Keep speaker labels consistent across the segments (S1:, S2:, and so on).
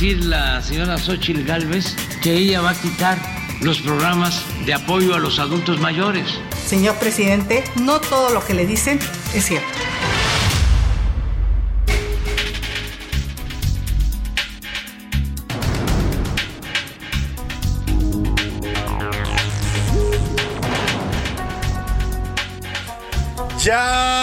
S1: Decir la señora Xochitl Galvez que ella va a quitar los programas de apoyo a los adultos mayores.
S2: Señor presidente, no todo lo que le dicen es cierto.
S3: Ya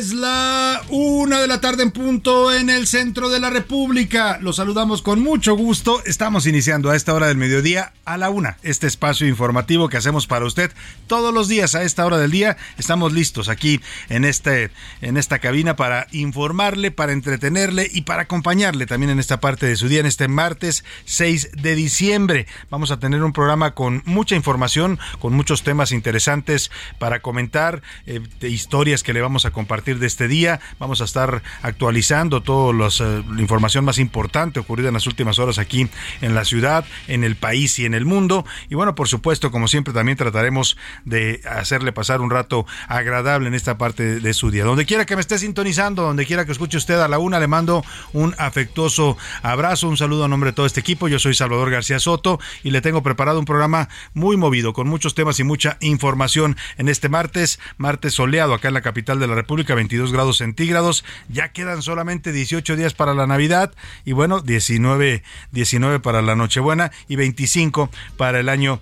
S3: es la una de la tarde en punto en el centro de la República. Los saludamos con mucho gusto. Estamos iniciando a esta hora del mediodía a la una. Este espacio informativo que hacemos para usted todos los días a esta hora del día. Estamos listos aquí en este en esta cabina para informarle, para entretenerle y para acompañarle también en esta parte de su día en este martes 6 de diciembre. Vamos a tener un programa con mucha información, con muchos temas interesantes para comentar. Eh, historias que le vamos a compartir de este día. Vamos a estar actualizando toda eh, la información más importante ocurrida en las últimas horas aquí en la ciudad, en el país y en el mundo. Y bueno, por supuesto, como siempre, también trataremos de hacerle pasar un rato agradable en esta parte de, de su día. Donde quiera que me esté sintonizando, donde quiera que escuche usted a la una, le mando un afectuoso abrazo, un saludo a nombre de todo este equipo. Yo soy Salvador García Soto y le tengo preparado un programa muy movido, con muchos temas y mucha información en este martes, martes soleado acá en la capital de la República, 22 grados centígrados. Ya quedan solamente 18 días para la Navidad y bueno, 19, 19 para la Nochebuena y 25 para el año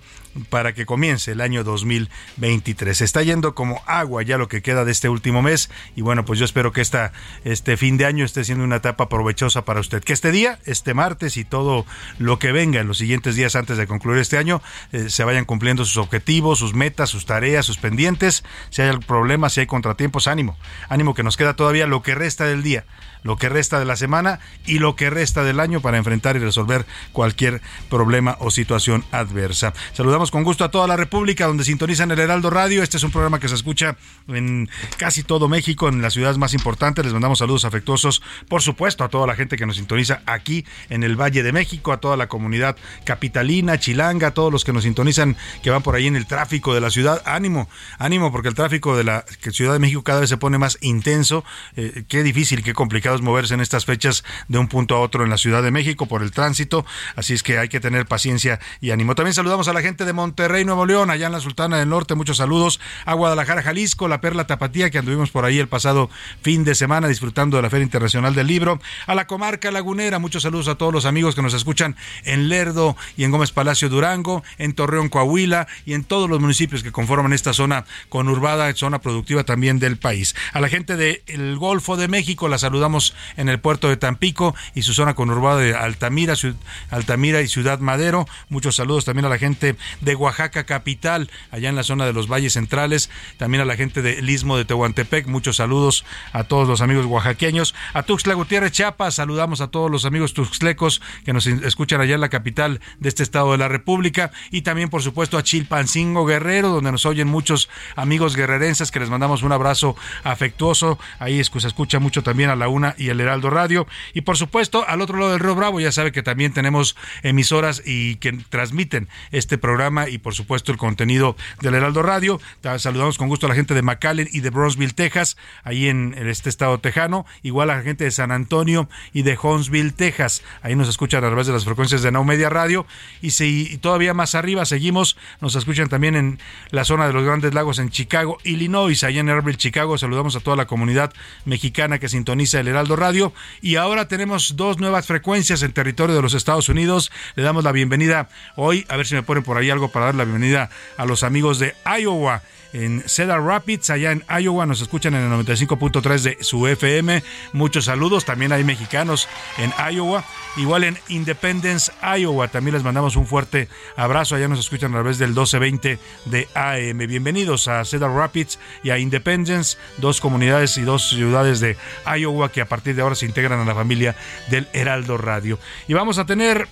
S3: para que comience el año 2023. Se está yendo como agua ya lo que queda de este último mes y bueno, pues yo espero que esta, este fin de año esté siendo una etapa provechosa para usted. Que este día, este martes y todo lo que venga en los siguientes días antes de concluir este año, eh, se vayan cumpliendo sus objetivos, sus metas, sus tareas, sus pendientes. Si hay problemas, si hay contratiempos, ánimo. Ánimo que nos queda todavía lo que resta del día lo que resta de la semana y lo que resta del año para enfrentar y resolver cualquier problema o situación adversa. Saludamos con gusto a toda la República donde sintonizan el Heraldo Radio. Este es un programa que se escucha en casi todo México, en las ciudades más importantes. Les mandamos saludos afectuosos, por supuesto, a toda la gente que nos sintoniza aquí en el Valle de México, a toda la comunidad capitalina, chilanga, a todos los que nos sintonizan que van por ahí en el tráfico de la ciudad. Ánimo, ánimo, porque el tráfico de la Ciudad de México cada vez se pone más intenso. Eh, qué difícil, qué complicado moverse en estas fechas de un punto a otro en la Ciudad de México por el tránsito, así es que hay que tener paciencia y ánimo. También saludamos a la gente de Monterrey, Nuevo León, allá en la Sultana del Norte, muchos saludos a Guadalajara, Jalisco, la Perla Tapatía, que anduvimos por ahí el pasado fin de semana disfrutando de la Feria Internacional del Libro, a la comarca lagunera, muchos saludos a todos los amigos que nos escuchan en Lerdo y en Gómez Palacio Durango, en Torreón, Coahuila y en todos los municipios que conforman esta zona conurbada, zona productiva también del país. A la gente del Golfo de México la saludamos en el puerto de Tampico y su zona conurbada de Altamira, Altamira y Ciudad Madero. Muchos saludos también a la gente de Oaxaca capital, allá en la zona de los valles centrales, también a la gente del Istmo de Tehuantepec. Muchos saludos a todos los amigos oaxaqueños. A Tuxtla Gutiérrez Chiapas, saludamos a todos los amigos tuxtlecos que nos escuchan allá en la capital de este estado de la República y también por supuesto a Chilpancingo Guerrero, donde nos oyen muchos amigos guerrerenses que les mandamos un abrazo afectuoso. Ahí se escucha mucho también a la una Y el Heraldo Radio. Y por supuesto, al otro lado del Río Bravo, ya sabe que también tenemos emisoras y que transmiten este programa y por supuesto el contenido del Heraldo Radio. Saludamos con gusto a la gente de McAllen y de Bronzeville, Texas, ahí en este estado tejano. Igual a la gente de San Antonio y de Huntsville, Texas. Ahí nos escuchan a través de las frecuencias de Now Media Radio. Y si todavía más arriba seguimos, nos escuchan también en la zona de los Grandes Lagos en Chicago, Illinois, allá en Airville, Chicago. Saludamos a toda la comunidad mexicana que sintoniza el Heraldo Radio. Y ahora tenemos dos nuevas frecuencias en territorio de los Estados Unidos. Le damos la bienvenida hoy, a ver si me ponen por ahí algo para dar la bienvenida a los amigos de Iowa en Cedar Rapids, allá en Iowa. Nos escuchan en el 95.3 de su FM. Muchos saludos. También hay mexicanos en Iowa. Igual en Independence, Iowa. También les mandamos un fuerte abrazo. Allá nos escuchan a través del 1220 de AM. Bienvenidos a Cedar Rapids y a Independence, dos comunidades y dos ciudades de Iowa que a partir de ahora se integran a la familia del Heraldo Radio. Y vamos a tener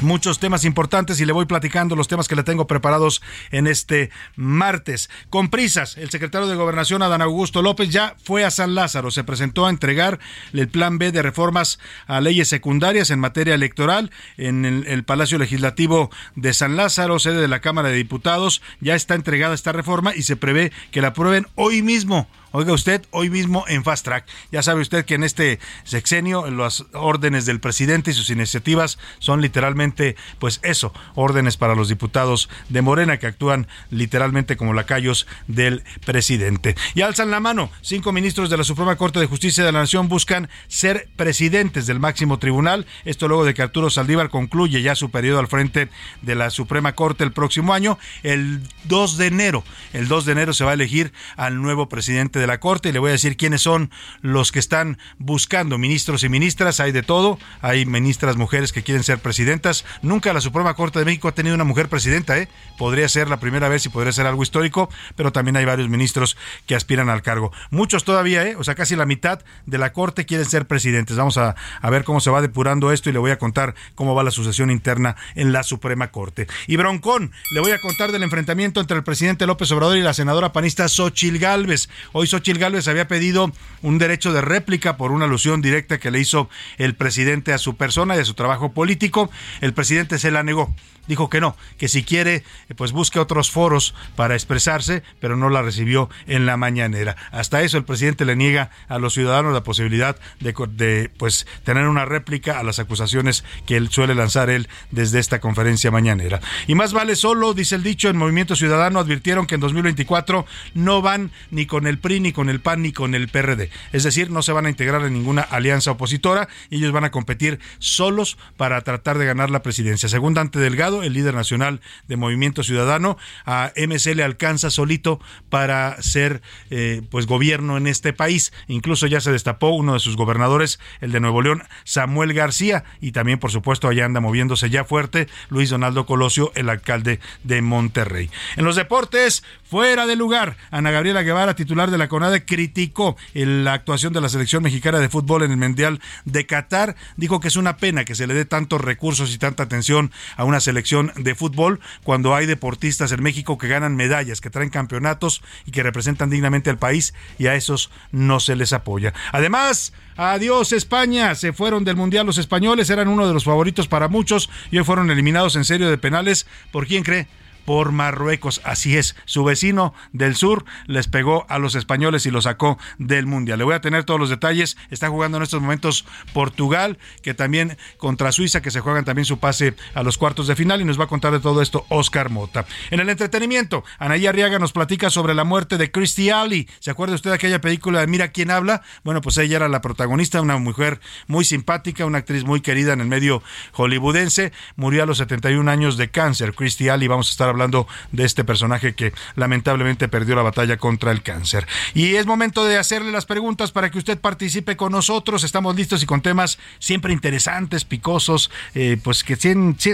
S3: muchos temas importantes y le voy platicando los temas que le tengo preparados en este martes. Con prisas, el secretario de Gobernación, Adán Augusto López, ya fue a San Lázaro, se presentó a entregar el plan B de reformas a leyes secundarias en materia electoral en el, el Palacio Legislativo de San Lázaro, sede de la Cámara de Diputados. Ya está entregada esta reforma y se prevé que la aprueben hoy mismo Oiga usted, hoy mismo en Fast Track. Ya sabe usted que en este sexenio las órdenes del presidente y sus iniciativas son literalmente, pues eso, órdenes para los diputados de Morena que actúan literalmente como lacayos del presidente. Y alzan la mano. Cinco ministros de la Suprema Corte de Justicia de la Nación buscan ser presidentes del máximo tribunal. Esto luego de que Arturo Saldívar concluye ya su periodo al frente de la Suprema Corte el próximo año. El 2 de enero, el 2 de enero se va a elegir al nuevo presidente de la Corte y le voy a decir quiénes son los que están buscando ministros y ministras. Hay de todo. Hay ministras mujeres que quieren ser presidentas. Nunca la Suprema Corte de México ha tenido una mujer presidenta. ¿eh? Podría ser la primera vez y podría ser algo histórico, pero también hay varios ministros que aspiran al cargo. Muchos todavía, ¿eh? o sea, casi la mitad de la Corte quieren ser presidentes. Vamos a, a ver cómo se va depurando esto y le voy a contar cómo va la sucesión interna en la Suprema Corte. Y Broncón, le voy a contar del enfrentamiento entre el presidente López Obrador y la senadora panista Xochil Gálvez. Hoy Xochil Gálvez había pedido un derecho de réplica por una alusión directa que le hizo el presidente a su persona y a su trabajo político. El presidente se la negó dijo que no, que si quiere, pues busque otros foros para expresarse, pero no la recibió en la mañanera. Hasta eso el presidente le niega a los ciudadanos la posibilidad de, pues tener una réplica a las acusaciones que él suele lanzar él desde esta conferencia mañanera. Y más vale solo, dice el dicho, en Movimiento Ciudadano advirtieron que en 2024 no van ni con el PRI, ni con el PAN, ni con el PRD. Es decir, no se van a integrar en ninguna alianza opositora ellos van a competir solos para tratar de ganar la presidencia. Según Dante Delgado, el líder nacional de Movimiento Ciudadano, a MC le alcanza solito para ser eh, pues gobierno en este país. Incluso ya se destapó uno de sus gobernadores, el de Nuevo León, Samuel García, y también por supuesto allá anda moviéndose ya fuerte Luis Donaldo Colosio, el alcalde de Monterrey. En los deportes, fuera de lugar, Ana Gabriela Guevara, titular de la CONADE, criticó la actuación de la selección mexicana de fútbol en el Mundial de Qatar. Dijo que es una pena que se le dé tantos recursos y tanta atención a una selección de fútbol cuando hay deportistas en México que ganan medallas, que traen campeonatos y que representan dignamente al país y a esos no se les apoya. Además, Adiós España, se fueron del Mundial los españoles, eran uno de los favoritos para muchos y hoy fueron eliminados en serio de penales. ¿Por quién cree? Por Marruecos. Así es, su vecino del sur les pegó a los españoles y los sacó del Mundial. Le voy a tener todos los detalles. Está jugando en estos momentos Portugal, que también contra Suiza, que se juegan también su pase a los cuartos de final y nos va a contar de todo esto Oscar Mota. En el entretenimiento, Anaí Arriaga nos platica sobre la muerte de Christy Alley. ¿Se acuerda usted de aquella película de Mira quién habla? Bueno, pues ella era la protagonista, una mujer muy simpática, una actriz muy querida en el medio hollywoodense. Murió a los 71 años de cáncer. Christy Alley, vamos a estar hablando de este personaje que lamentablemente perdió la batalla contra el cáncer. Y es momento de hacerle las preguntas para que usted participe con nosotros. Estamos listos y con temas siempre interesantes, picosos, eh, pues que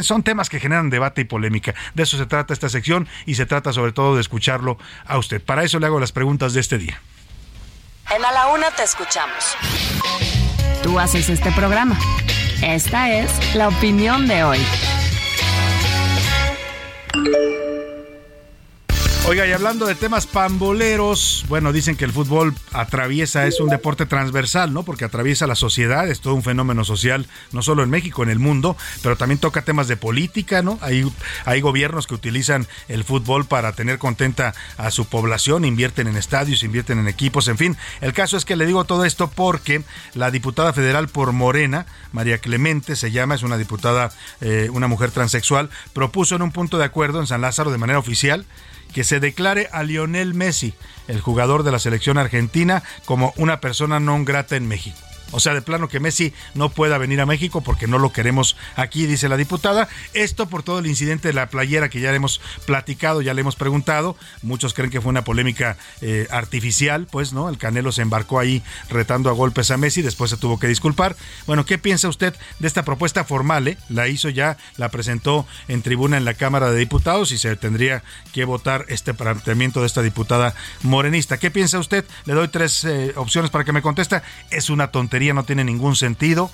S3: son temas que generan debate y polémica. De eso se trata esta sección y se trata sobre todo de escucharlo a usted. Para eso le hago las preguntas de este día.
S4: En A la Una te escuchamos.
S5: Tú haces este programa. Esta es la opinión de hoy.
S3: Oiga, y hablando de temas pamboleros, bueno, dicen que el fútbol atraviesa, es un deporte transversal, ¿no? Porque atraviesa la sociedad, es todo un fenómeno social, no solo en México, en el mundo, pero también toca temas de política, ¿no? Hay, hay gobiernos que utilizan el fútbol para tener contenta a su población, invierten en estadios, invierten en equipos, en fin. El caso es que le digo todo esto porque la diputada federal por Morena, María Clemente se llama, es una diputada, eh, una mujer transexual, propuso en un punto de acuerdo en San Lázaro de manera oficial que se declare a Lionel Messi, el jugador de la selección argentina, como una persona no grata en México. O sea, de plano que Messi no pueda venir a México porque no lo queremos aquí, dice la diputada. Esto por todo el incidente de la playera que ya le hemos platicado, ya le hemos preguntado. Muchos creen que fue una polémica eh, artificial, pues, ¿no? El Canelo se embarcó ahí retando a golpes a Messi, después se tuvo que disculpar. Bueno, ¿qué piensa usted de esta propuesta formal? Eh? La hizo ya, la presentó en tribuna en la Cámara de Diputados y se tendría que votar este planteamiento de esta diputada morenista. ¿Qué piensa usted? Le doy tres eh, opciones para que me conteste. Es una tontería no tiene ningún sentido.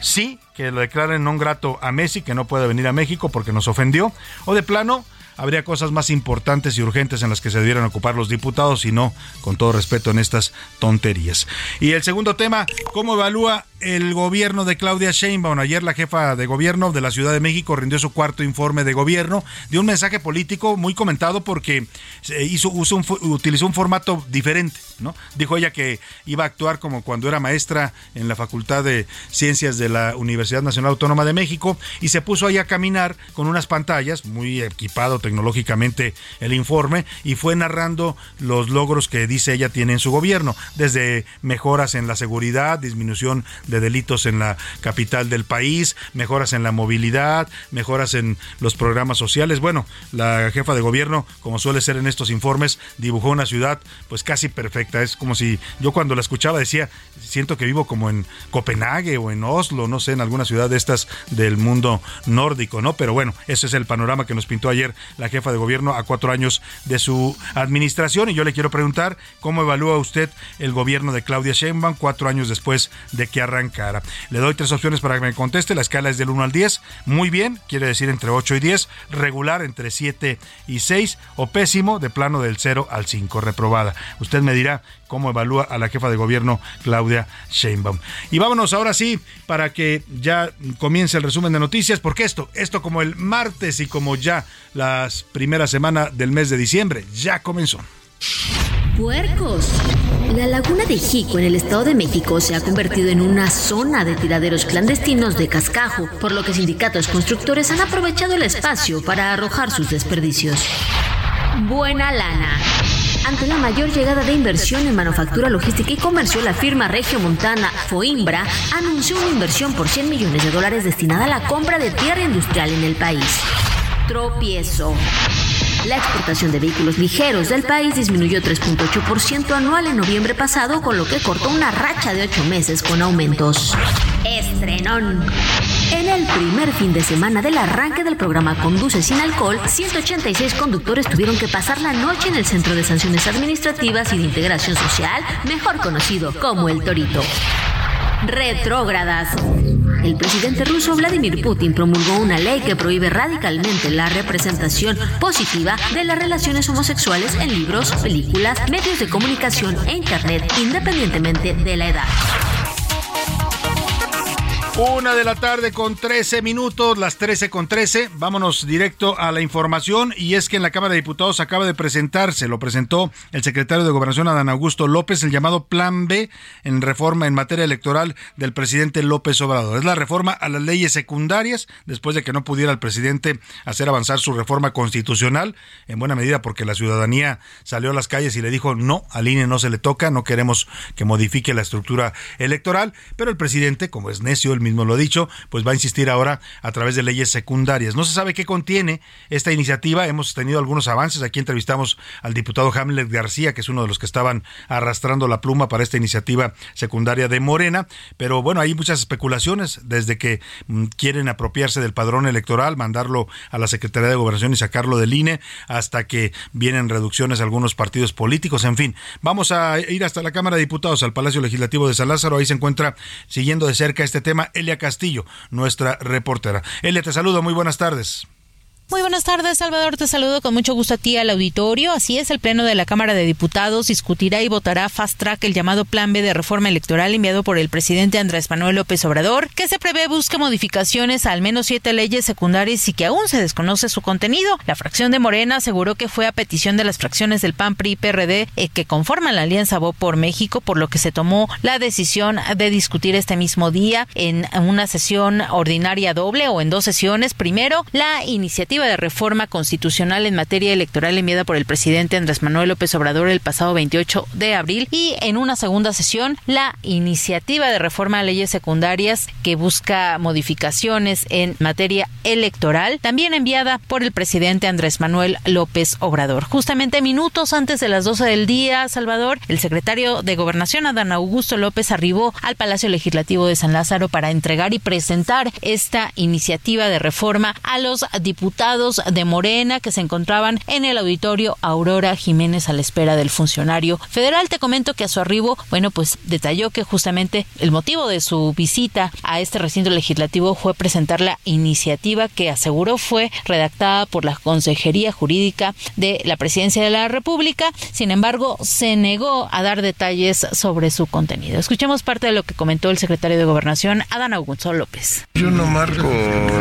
S3: Sí, que lo declaren non grato a Messi, que no puede venir a México porque nos ofendió. O de plano, habría cosas más importantes y urgentes en las que se debieran ocupar los diputados y no, con todo respeto, en estas tonterías. Y el segundo tema, ¿cómo evalúa el gobierno de Claudia Sheinbaum? Ayer la jefa de gobierno de la Ciudad de México rindió su cuarto informe de gobierno, de un mensaje político muy comentado porque hizo, utilizó un formato diferente, ¿no? Dijo ella que iba a actuar como cuando era maestra en la Facultad de Ciencias de la Universidad Nacional Autónoma de México y se puso ahí a caminar con unas pantallas muy equipado tecnológicamente el informe y fue narrando los logros que dice ella tiene en su gobierno, desde mejoras en la seguridad, disminución de delitos en la capital del país, mejoras en la movilidad, mejoras en los programas sociales. Bueno, la jefa de gobierno, como suele ser en estos informes, dibujó una ciudad pues casi perfecta. Es como si yo cuando la escuchaba decía, siento que vivo como en Copenhague o en Oslo, no sé, en alguna ciudad de estas del mundo nórdico, ¿no? Pero bueno, ese es el panorama que nos pintó ayer la jefa de gobierno a cuatro años de su administración. Y yo le quiero preguntar cómo evalúa usted el gobierno de Claudia Sheinbaum cuatro años después de que arrancara. Le doy tres opciones para que me conteste. La escala es del 1 al 10. Muy bien, quiere decir entre 8 y 10. Regular entre 7 y 6. O pésimo, de plano del 0 al 5. Reprobada. Usted me dirá cómo evalúa a la jefa de gobierno Claudia Sheinbaum. Y vámonos ahora sí para que ya comience el resumen de noticias, porque esto, esto como el martes y como ya las primeras semanas del mes de diciembre, ya comenzó.
S6: Puercos. La laguna de Jico en el Estado de México se ha convertido en una zona de tiraderos clandestinos de cascajo, por lo que sindicatos constructores han aprovechado el espacio para arrojar sus desperdicios. Buena lana. Ante la mayor llegada de inversión en manufactura, logística y comercio, la firma regiomontana Foimbra anunció una inversión por 100 millones de dólares destinada a la compra de tierra industrial en el país. Tropiezo. La exportación de vehículos ligeros del país disminuyó 3.8% anual en noviembre pasado, con lo que cortó una racha de 8 meses con aumentos. Estrenón. En el primer fin de semana del arranque del programa Conduce sin alcohol, 186 conductores tuvieron que pasar la noche en el Centro de Sanciones Administrativas y de Integración Social, mejor conocido como el Torito. Retrógradas. El presidente ruso Vladimir Putin promulgó una ley que prohíbe radicalmente la representación positiva de las relaciones homosexuales en libros, películas, medios de comunicación e Internet, independientemente de la edad.
S3: Una de la tarde con 13 minutos, las 13 con 13. Vámonos directo a la información y es que en la Cámara de Diputados acaba de presentarse, lo presentó el secretario de Gobernación Adán Augusto López, el llamado Plan B en reforma en materia electoral del presidente López Obrador. Es la reforma a las leyes secundarias después de que no pudiera el presidente hacer avanzar su reforma constitucional, en buena medida porque la ciudadanía salió a las calles y le dijo no, al INE no se le toca, no queremos que modifique la estructura electoral, pero el presidente, como es necio, el mismo lo ha dicho, pues va a insistir ahora a través de leyes secundarias. No se sabe qué contiene esta iniciativa. Hemos tenido algunos avances. Aquí entrevistamos al diputado Hamlet García, que es uno de los que estaban arrastrando la pluma para esta iniciativa secundaria de Morena. Pero bueno, hay muchas especulaciones desde que mm, quieren apropiarse del padrón electoral, mandarlo a la Secretaría de Gobernación y sacarlo del INE, hasta que vienen reducciones a algunos partidos políticos. En fin, vamos a ir hasta la Cámara de Diputados, al Palacio Legislativo de San Lázaro. Ahí se encuentra siguiendo de cerca este tema Elia Castillo, nuestra reportera. Elia, te saludo, muy buenas tardes.
S7: Muy buenas tardes, Salvador. Te saludo con mucho gusto a ti al auditorio. Así es, el Pleno de la Cámara de Diputados discutirá y votará fast track el llamado Plan B de reforma electoral enviado por el presidente Andrés Manuel López Obrador, que se prevé busca modificaciones a al menos siete leyes secundarias y que aún se desconoce su contenido. La fracción de Morena aseguró que fue a petición de las fracciones del PAN, PRI y PRD eh, que conforman la Alianza Voz por México, por lo que se tomó la decisión de discutir este mismo día en una sesión ordinaria doble o en dos sesiones. Primero, la iniciativa de reforma constitucional en materia electoral enviada por el presidente Andrés Manuel López Obrador el pasado 28 de abril y en una segunda sesión la iniciativa de reforma a leyes secundarias que busca modificaciones en materia electoral, también enviada por el presidente Andrés Manuel López Obrador. Justamente minutos antes de las 12 del día, Salvador, el secretario de Gobernación, Adán Augusto López, arribó al Palacio Legislativo de San Lázaro para entregar y presentar esta iniciativa de reforma a los diputados de Morena que se encontraban en el auditorio Aurora Jiménez a la espera del funcionario federal. Te comento que a su arribo, bueno, pues detalló que justamente el motivo de su visita a este recinto legislativo fue presentar la iniciativa que aseguró fue redactada por la Consejería Jurídica de la Presidencia de la República. Sin embargo, se negó a dar detalles sobre su contenido. Escuchemos parte de lo que comentó el secretario de Gobernación, Adán Augusto López.
S8: Yo no marco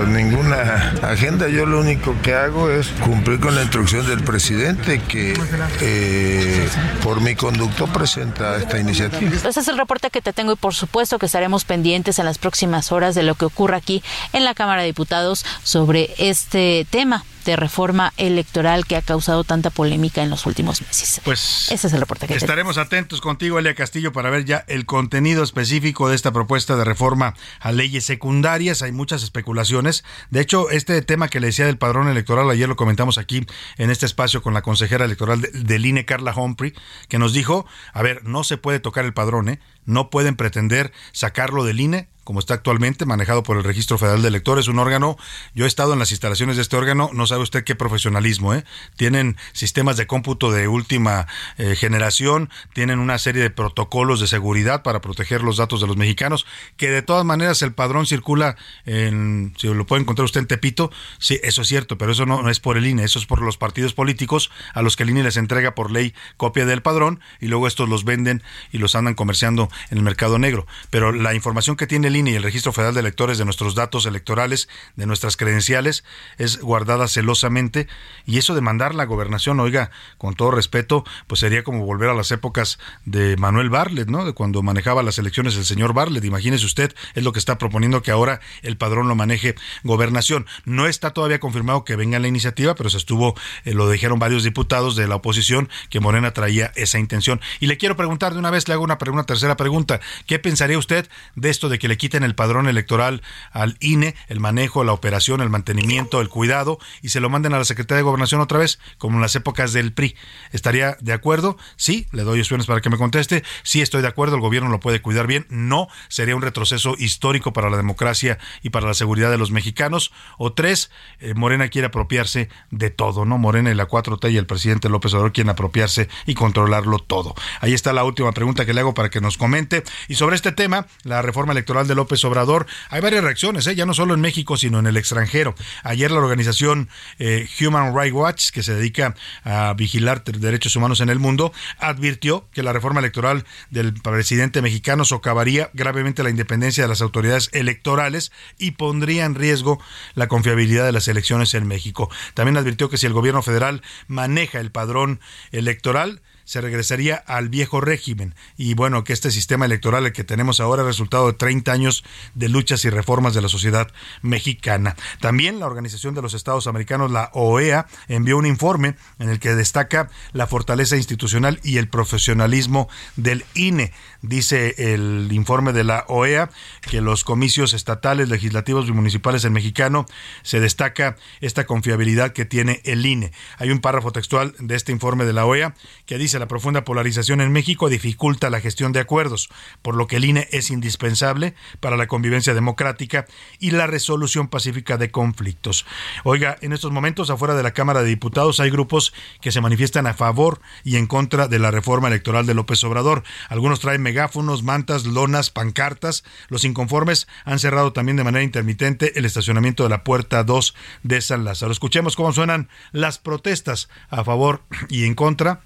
S8: ninguna agenda, yo lo único que hago es cumplir con la instrucción del presidente que eh, por mi conducto presenta esta iniciativa.
S7: Ese es el reporte que te tengo y por supuesto que estaremos pendientes en las próximas horas de lo que ocurra aquí en la Cámara de Diputados sobre este tema de reforma electoral que ha causado tanta polémica en los últimos meses.
S3: Pues
S7: ese es el reporte que
S3: estaremos atentos contigo, Elia Castillo, para ver ya el contenido específico de esta propuesta de reforma a leyes secundarias. Hay muchas especulaciones. De hecho, este tema que le decía del padrón electoral, ayer lo comentamos aquí en este espacio con la consejera electoral del INE, Carla Humphrey, que nos dijo, a ver, no se puede tocar el padrón, ¿eh? no pueden pretender sacarlo del INE como está actualmente, manejado por el Registro Federal de Electores, un órgano, yo he estado en las instalaciones de este órgano, no sabe usted qué profesionalismo, ¿eh? Tienen sistemas de cómputo de última eh, generación, tienen una serie de protocolos de seguridad para proteger los datos de los mexicanos, que de todas maneras el padrón circula en, si lo puede encontrar usted en Tepito, sí, eso es cierto, pero eso no, no es por el INE, eso es por los partidos políticos a los que el INE les entrega por ley copia del padrón y luego estos los venden y los andan comerciando en el mercado negro. Pero la información que tiene el y el Registro Federal de Electores de nuestros datos electorales, de nuestras credenciales, es guardada celosamente y eso de mandar la gobernación, oiga, con todo respeto, pues sería como volver a las épocas de Manuel Barlet, ¿no? De cuando manejaba las elecciones el señor Barlet. Imagínese usted, es lo que está proponiendo que ahora el padrón lo maneje gobernación. No está todavía confirmado que venga la iniciativa, pero se estuvo, eh, lo dijeron varios diputados de la oposición, que Morena traía esa intención. Y le quiero preguntar de una vez, le hago una, una tercera pregunta. ¿Qué pensaría usted de esto de que le quiten el padrón electoral al INE, el manejo, la operación, el mantenimiento, el cuidado, y se lo manden a la Secretaría de Gobernación otra vez, como en las épocas del PRI. ¿Estaría de acuerdo? Sí, le doy opciones para que me conteste. Sí, estoy de acuerdo, el gobierno lo puede cuidar bien. No, sería un retroceso histórico para la democracia y para la seguridad de los mexicanos. O tres, eh, Morena quiere apropiarse de todo, ¿no? Morena y la 4T y el presidente López Obrador quieren apropiarse y controlarlo todo. Ahí está la última pregunta que le hago para que nos comente. Y sobre este tema, la reforma electoral de López Obrador, hay varias reacciones, ¿eh? ya no solo en México, sino en el extranjero. Ayer la organización eh, Human Rights Watch, que se dedica a vigilar derechos humanos en el mundo, advirtió que la reforma electoral del presidente mexicano socavaría gravemente la independencia de las autoridades electorales y pondría en riesgo la confiabilidad de las elecciones en México. También advirtió que si el gobierno federal maneja el padrón electoral, se regresaría al viejo régimen. Y bueno, que este sistema electoral el que tenemos ahora es resultado de 30 años de luchas y reformas de la sociedad mexicana. También la Organización de los Estados Americanos, la OEA, envió un informe en el que destaca la fortaleza institucional y el profesionalismo del INE. Dice el informe de la OEA que los comicios estatales, legislativos y municipales en mexicano se destaca esta confiabilidad que tiene el INE. Hay un párrafo textual de este informe de la OEA que dice la profunda polarización en México dificulta la gestión de acuerdos, por lo que el INE es indispensable para la convivencia democrática y la resolución pacífica de conflictos. Oiga, en estos momentos afuera de la Cámara de Diputados hay grupos que se manifiestan a favor y en contra de la reforma electoral de López Obrador. Algunos traen megáfonos, mantas, lonas, pancartas. Los inconformes han cerrado también de manera intermitente el estacionamiento de la puerta 2 de San Lázaro. Escuchemos cómo suenan las protestas a favor y en contra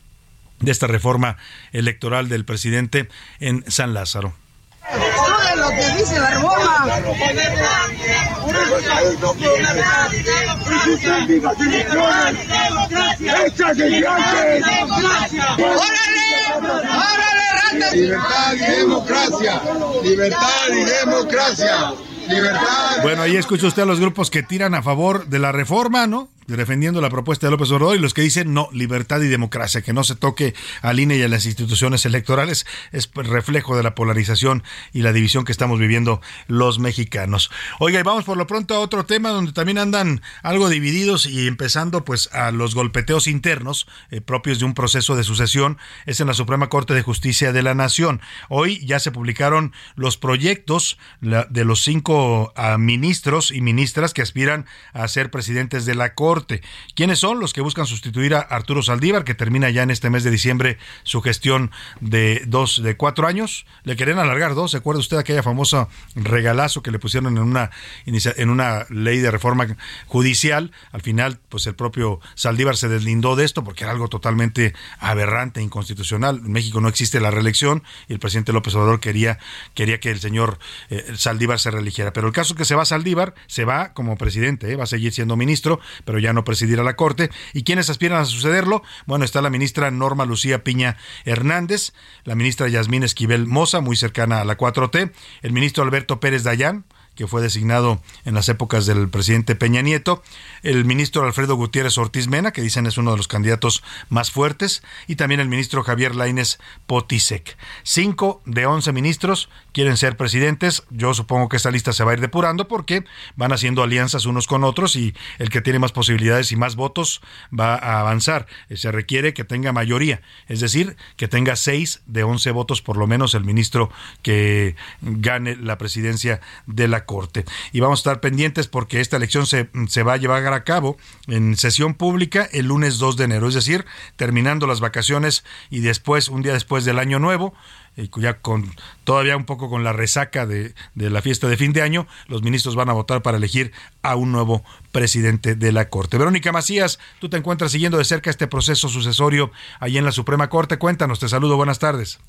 S3: de esta reforma electoral del presidente en San Lázaro. lo que dice la reforma.
S9: Libertad y democracia. Libertad y democracia. Libertad.
S3: Bueno, ahí escucha usted a los grupos que tiran a favor de la reforma, ¿no? Defendiendo la propuesta de López Obrador y los que dicen no, libertad y democracia, que no se toque al INE y a las instituciones electorales, es reflejo de la polarización y la división que estamos viviendo los mexicanos. Oiga, y vamos por lo pronto a otro tema donde también andan algo divididos y empezando pues a los golpeteos internos eh, propios de un proceso de sucesión, es en la Suprema Corte de Justicia de la Nación. Hoy ya se publicaron los proyectos de los cinco ah, ministros y ministras que aspiran a ser presidentes de la Corte ¿Quiénes son los que buscan sustituir a Arturo Saldívar, que termina ya en este mes de diciembre su gestión de dos, de cuatro años? Le querían alargar dos. ¿Se acuerda usted aquella famosa regalazo que le pusieron en una, en una ley de reforma judicial? Al final, pues el propio Saldívar se deslindó de esto porque era algo totalmente aberrante, inconstitucional. En México no existe la reelección y el presidente López Obrador quería, quería que el señor eh, Saldívar se reeligiera. Pero el caso es que se va Saldívar, se va como presidente, ¿eh? va a seguir siendo ministro, pero ya ya no presidirá la Corte. ¿Y quiénes aspiran a sucederlo? Bueno, está la ministra Norma Lucía Piña Hernández, la ministra Yasmín Esquivel Moza, muy cercana a la 4T, el ministro Alberto Pérez Dayán, que fue designado en las épocas del presidente Peña Nieto, el ministro Alfredo Gutiérrez Ortiz Mena, que dicen es uno de los candidatos más fuertes, y también el ministro Javier Laines Potisek. Cinco de once ministros quieren ser presidentes. Yo supongo que esta lista se va a ir depurando porque van haciendo alianzas unos con otros y el que tiene más posibilidades y más votos va a avanzar. Se requiere que tenga mayoría, es decir, que tenga seis de once votos por lo menos el ministro que gane la presidencia de la Corte. Y vamos a estar pendientes porque esta elección se, se va a llevar a cabo en sesión pública el lunes 2 de enero, es decir, terminando las vacaciones y después, un día después del año nuevo, ya con todavía un poco con la resaca de, de, la fiesta de fin de año, los ministros van a votar para elegir a un nuevo presidente de la Corte. Verónica Macías, tú te encuentras siguiendo de cerca este proceso sucesorio ahí en la Suprema Corte. Cuéntanos, te saludo, buenas tardes.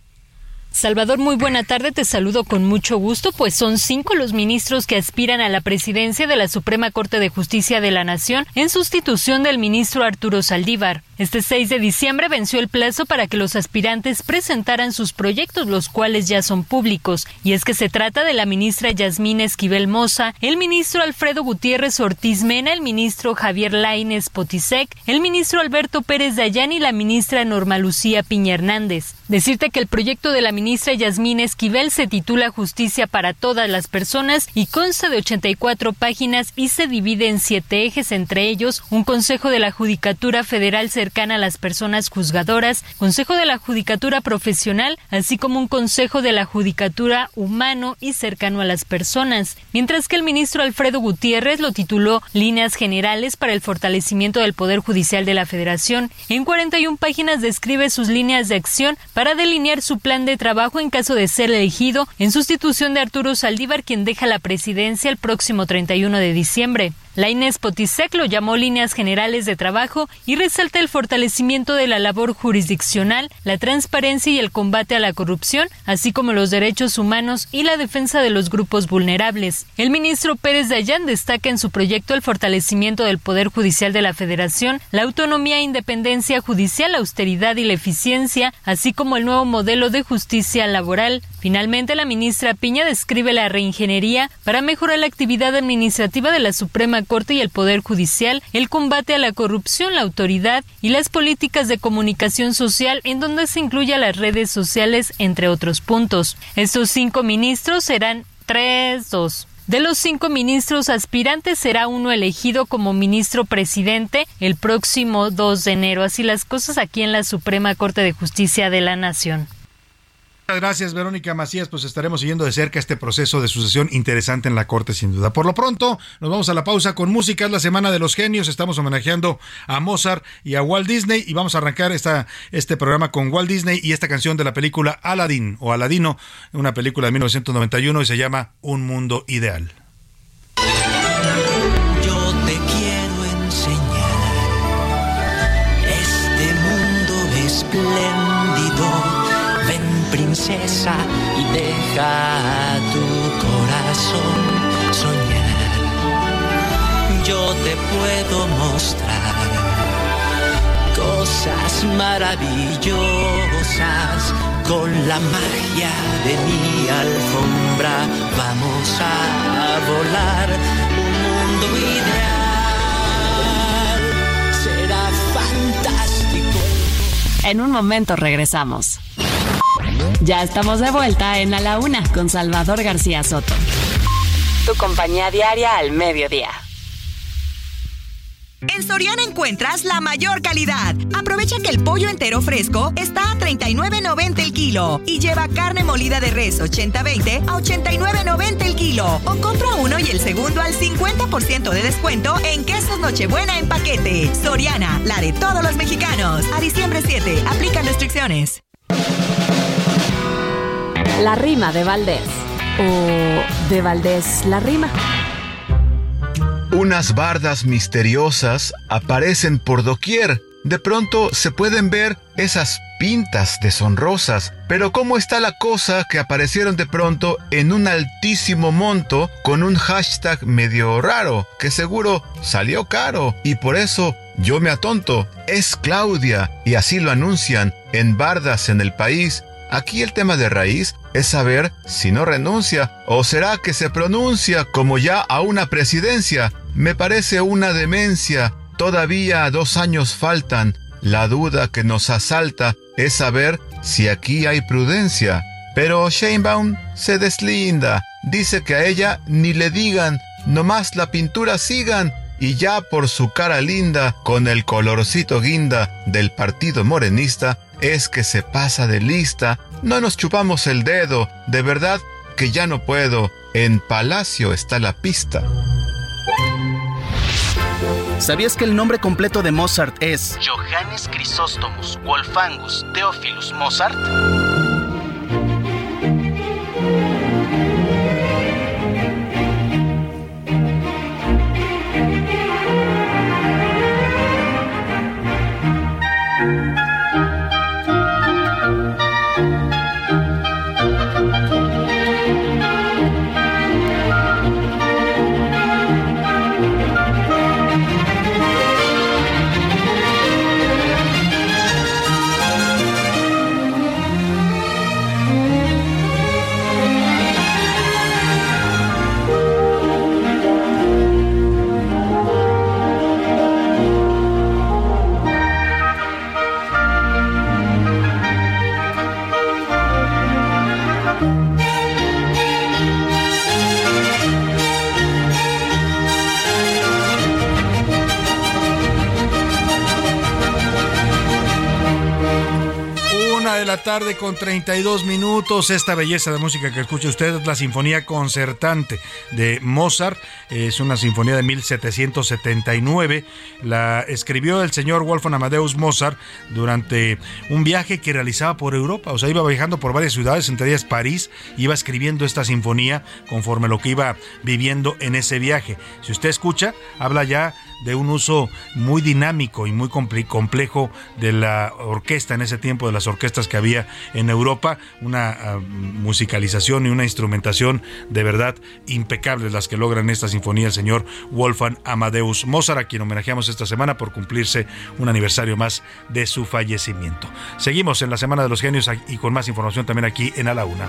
S10: Salvador, muy buena tarde, te saludo con mucho gusto, pues son cinco los ministros que aspiran a la presidencia de la Suprema Corte de Justicia de la Nación en sustitución del ministro Arturo Saldívar. Este 6 de diciembre venció el plazo para que los aspirantes presentaran sus proyectos, los cuales ya son públicos, y es que se trata de la ministra Yasmín Esquivel Moza, el ministro Alfredo Gutiérrez Ortiz Mena, el ministro Javier Laines Potisek, el ministro Alberto Pérez Dayán y la ministra Norma Lucía Piña Hernández. Decirte que el proyecto de la ministra Yasmín Esquivel se titula Justicia para todas las personas y consta de 84 páginas y se divide en siete ejes, entre ellos un Consejo de la Judicatura Federal a las personas juzgadoras, Consejo de la Judicatura Profesional, así como un Consejo de la Judicatura Humano y cercano a las personas, mientras que el ministro Alfredo Gutiérrez lo tituló Líneas Generales para el Fortalecimiento del Poder Judicial de la Federación. En 41 páginas describe sus líneas de acción para delinear su plan de trabajo en caso de ser elegido en sustitución de Arturo Saldívar, quien deja la presidencia el próximo 31 de diciembre. La Inés Potisek lo llamó líneas generales de trabajo y resalta el fortalecimiento de la labor jurisdiccional, la transparencia y el combate a la corrupción, así como los derechos humanos y la defensa de los grupos vulnerables. El ministro Pérez Dayán destaca en su proyecto el fortalecimiento del Poder Judicial de la Federación, la autonomía e independencia judicial, la austeridad y la eficiencia, así como el nuevo modelo de justicia laboral. Finalmente, la ministra Piña describe la reingeniería para mejorar la actividad administrativa de la Suprema Corte y el Poder Judicial, el combate a la corrupción, la autoridad y las políticas de comunicación social en donde se incluye las redes sociales, entre otros puntos. Estos cinco ministros serán tres, dos
S11: De los cinco ministros aspirantes será uno elegido como ministro presidente el próximo 2 de enero. Así las cosas aquí en la Suprema Corte de Justicia de la Nación.
S3: Gracias, Verónica Macías. Pues estaremos siguiendo de cerca este proceso de sucesión interesante en la Corte, sin duda. Por lo pronto, nos vamos a la pausa con música. Es la Semana de los Genios. Estamos homenajeando a Mozart y a Walt Disney. Y vamos a arrancar esta, este programa con Walt Disney y esta canción de la película Aladdin o Aladino, una película de 1991 y se llama Un Mundo Ideal.
S12: Y deja tu corazón soñar. Yo te puedo mostrar cosas maravillosas con la magia de mi alfombra. Vamos a volar un mundo ideal. Será fantástico.
S5: En un momento regresamos. Ya estamos de vuelta en A la Una con Salvador García Soto.
S4: Tu compañía diaria al mediodía.
S13: En Soriana encuentras la mayor calidad. Aprovecha que el pollo entero fresco está a 39.90 el kilo y lleva carne molida de res 80-20 a 89.90 el kilo. O compra uno y el segundo al 50% de descuento en quesos Nochebuena en paquete. Soriana, la de todos los mexicanos. A diciembre 7, aplican restricciones.
S5: La rima de Valdés. O de Valdés la rima.
S14: Unas bardas misteriosas aparecen por doquier. De pronto se pueden ver esas pintas deshonrosas. Pero ¿cómo está la cosa que aparecieron de pronto en un altísimo monto con un hashtag medio raro, que seguro salió caro y por eso yo me atonto? Es Claudia y así lo anuncian en bardas en el país. Aquí el tema de raíz es saber si no renuncia o será que se pronuncia como ya a una presidencia. Me parece una demencia. Todavía dos años faltan. La duda que nos asalta es saber si aquí hay prudencia. Pero Sheinbaum se deslinda. Dice que a ella ni le digan, nomás la pintura sigan y ya por su cara linda, con el colorcito guinda del partido morenista, es que se pasa de lista. No nos chupamos el dedo, de verdad que ya no puedo. En Palacio está la pista.
S15: ¿Sabías que el nombre completo de Mozart es Johannes Chrysostomos Wolfangus Theophilus Mozart?
S3: La tarde con 32 minutos. Esta belleza de música que escucha usted es la Sinfonía Concertante de Mozart. Es una sinfonía de 1779. La escribió el señor Wolfgang Amadeus Mozart durante un viaje que realizaba por Europa. O sea, iba viajando por varias ciudades, entre ellas París. Iba escribiendo esta sinfonía conforme lo que iba viviendo en ese viaje. Si usted escucha, habla ya de un uso muy dinámico y muy complejo de la orquesta en ese tiempo, de las orquestas que había en Europa, una ah, musicalización y una instrumentación de verdad impecables las que logran esta sinfonía el señor Wolfgang Amadeus Mozart, a quien homenajeamos esta semana por cumplirse un aniversario más de su fallecimiento. Seguimos en la Semana de los Genios y con más información también aquí en A la Una.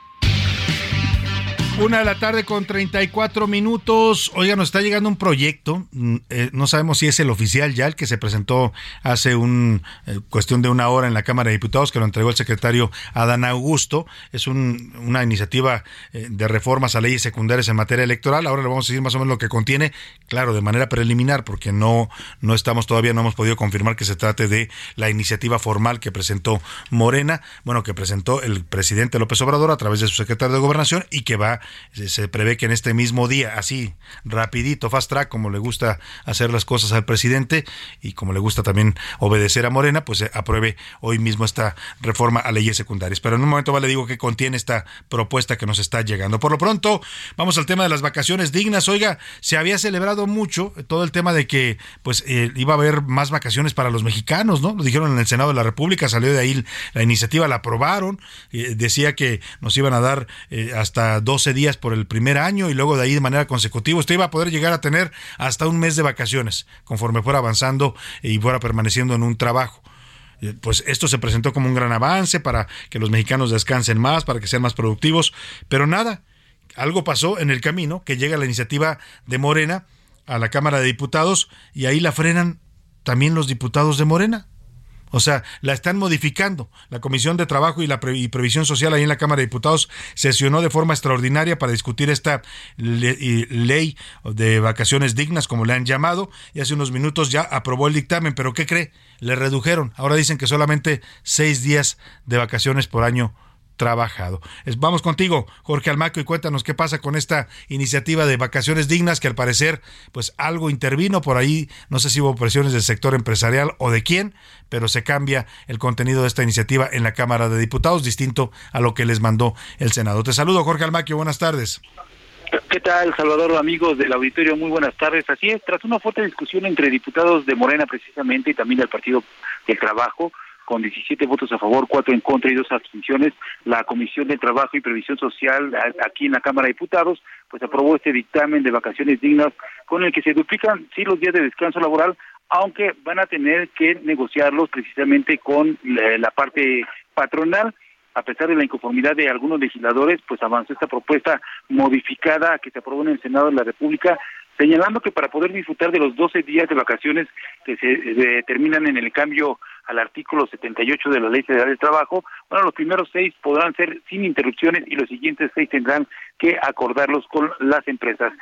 S3: Una de la tarde con 34 minutos. Oiga, nos está llegando un proyecto. Mm, eh, no sabemos si es el oficial ya, el que se presentó hace un eh, cuestión de una hora en la Cámara de Diputados, que lo entregó el secretario Adán Augusto. Es una iniciativa eh, de reformas a leyes secundarias en materia electoral. Ahora le vamos a decir más o menos lo que contiene, claro, de manera preliminar, porque no, no estamos todavía, no hemos podido confirmar que se trate de la iniciativa formal que presentó Morena, bueno, que presentó el presidente López Obrador a través de su secretario de Gobernación y que va se prevé que en este mismo día, así rapidito, fast track, como le gusta hacer las cosas al presidente y como le gusta también obedecer a Morena, pues se apruebe hoy mismo esta reforma a leyes secundarias. Pero en un momento más le digo que contiene esta propuesta que nos está llegando. Por lo pronto, vamos al tema de las vacaciones dignas. Oiga, se había celebrado mucho todo el tema de que pues eh, iba a haber más vacaciones para los mexicanos, ¿no? Lo dijeron en el Senado de la República, salió de ahí la iniciativa, la aprobaron, eh, decía que nos iban a dar eh, hasta 12 días por el primer año y luego de ahí de manera consecutiva. Usted iba a poder llegar a tener hasta un mes de vacaciones conforme fuera avanzando y fuera permaneciendo en un trabajo eh, pues esto se presentó como un gran avance para que los mexicanos descansen más, para que sean más productivos, pero nada, algo pasó en el camino que llega la iniciativa de Morena a la Cámara de Diputados y ahí la frenan también los diputados de Morena. O sea, la están modificando. La Comisión de Trabajo y la Previsión Social ahí en la Cámara de Diputados sesionó de forma extraordinaria para discutir esta ley de vacaciones dignas, como le han llamado, y hace unos minutos ya aprobó el dictamen. Pero ¿qué cree? Le redujeron. Ahora dicen que solamente seis días de vacaciones por año trabajado. Vamos contigo, Jorge Almaco, y cuéntanos qué pasa con esta iniciativa de vacaciones dignas que al parecer pues algo intervino por ahí, no sé si hubo presiones del sector empresarial o de quién, pero se cambia el contenido de esta iniciativa en la Cámara de Diputados, distinto a lo que les mandó el Senado. Te saludo, Jorge Almaquio, buenas tardes.
S16: ¿Qué tal, Salvador, amigos del auditorio? Muy buenas tardes. Así es, tras una fuerte discusión entre diputados de Morena precisamente y también del Partido del Trabajo, con 17 votos a favor, 4 en contra y 2 abstenciones, la Comisión de Trabajo y Previsión Social aquí en la Cámara de Diputados, pues aprobó este dictamen de vacaciones dignas con el que se duplican sí los días de descanso laboral, aunque van a tener que negociarlos precisamente con la, parte patronal. A pesar de la inconformidad de algunos legisladores, pues avanzó esta propuesta modificada que se aprobó en el Senado de la República, señalando que para poder disfrutar de los 12 días de vacaciones que se determinan en el cambio al artículo 78 de la Ley Federal del Trabajo, bueno, los primeros seis podrán ser sin interrupciones y los siguientes seis tendrán que acordarlos con las empresas.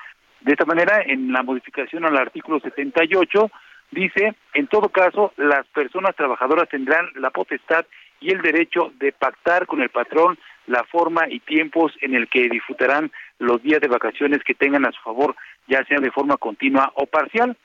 S16: De esta manera, en la modificación al artículo 78, dice, en todo caso, las personas trabajadoras tendrán la potestad y el derecho de pactar con el patrón la forma y tiempos en el que disfrutarán los días de vacaciones que tengan a su favor, ya sea de forma continua o parcial.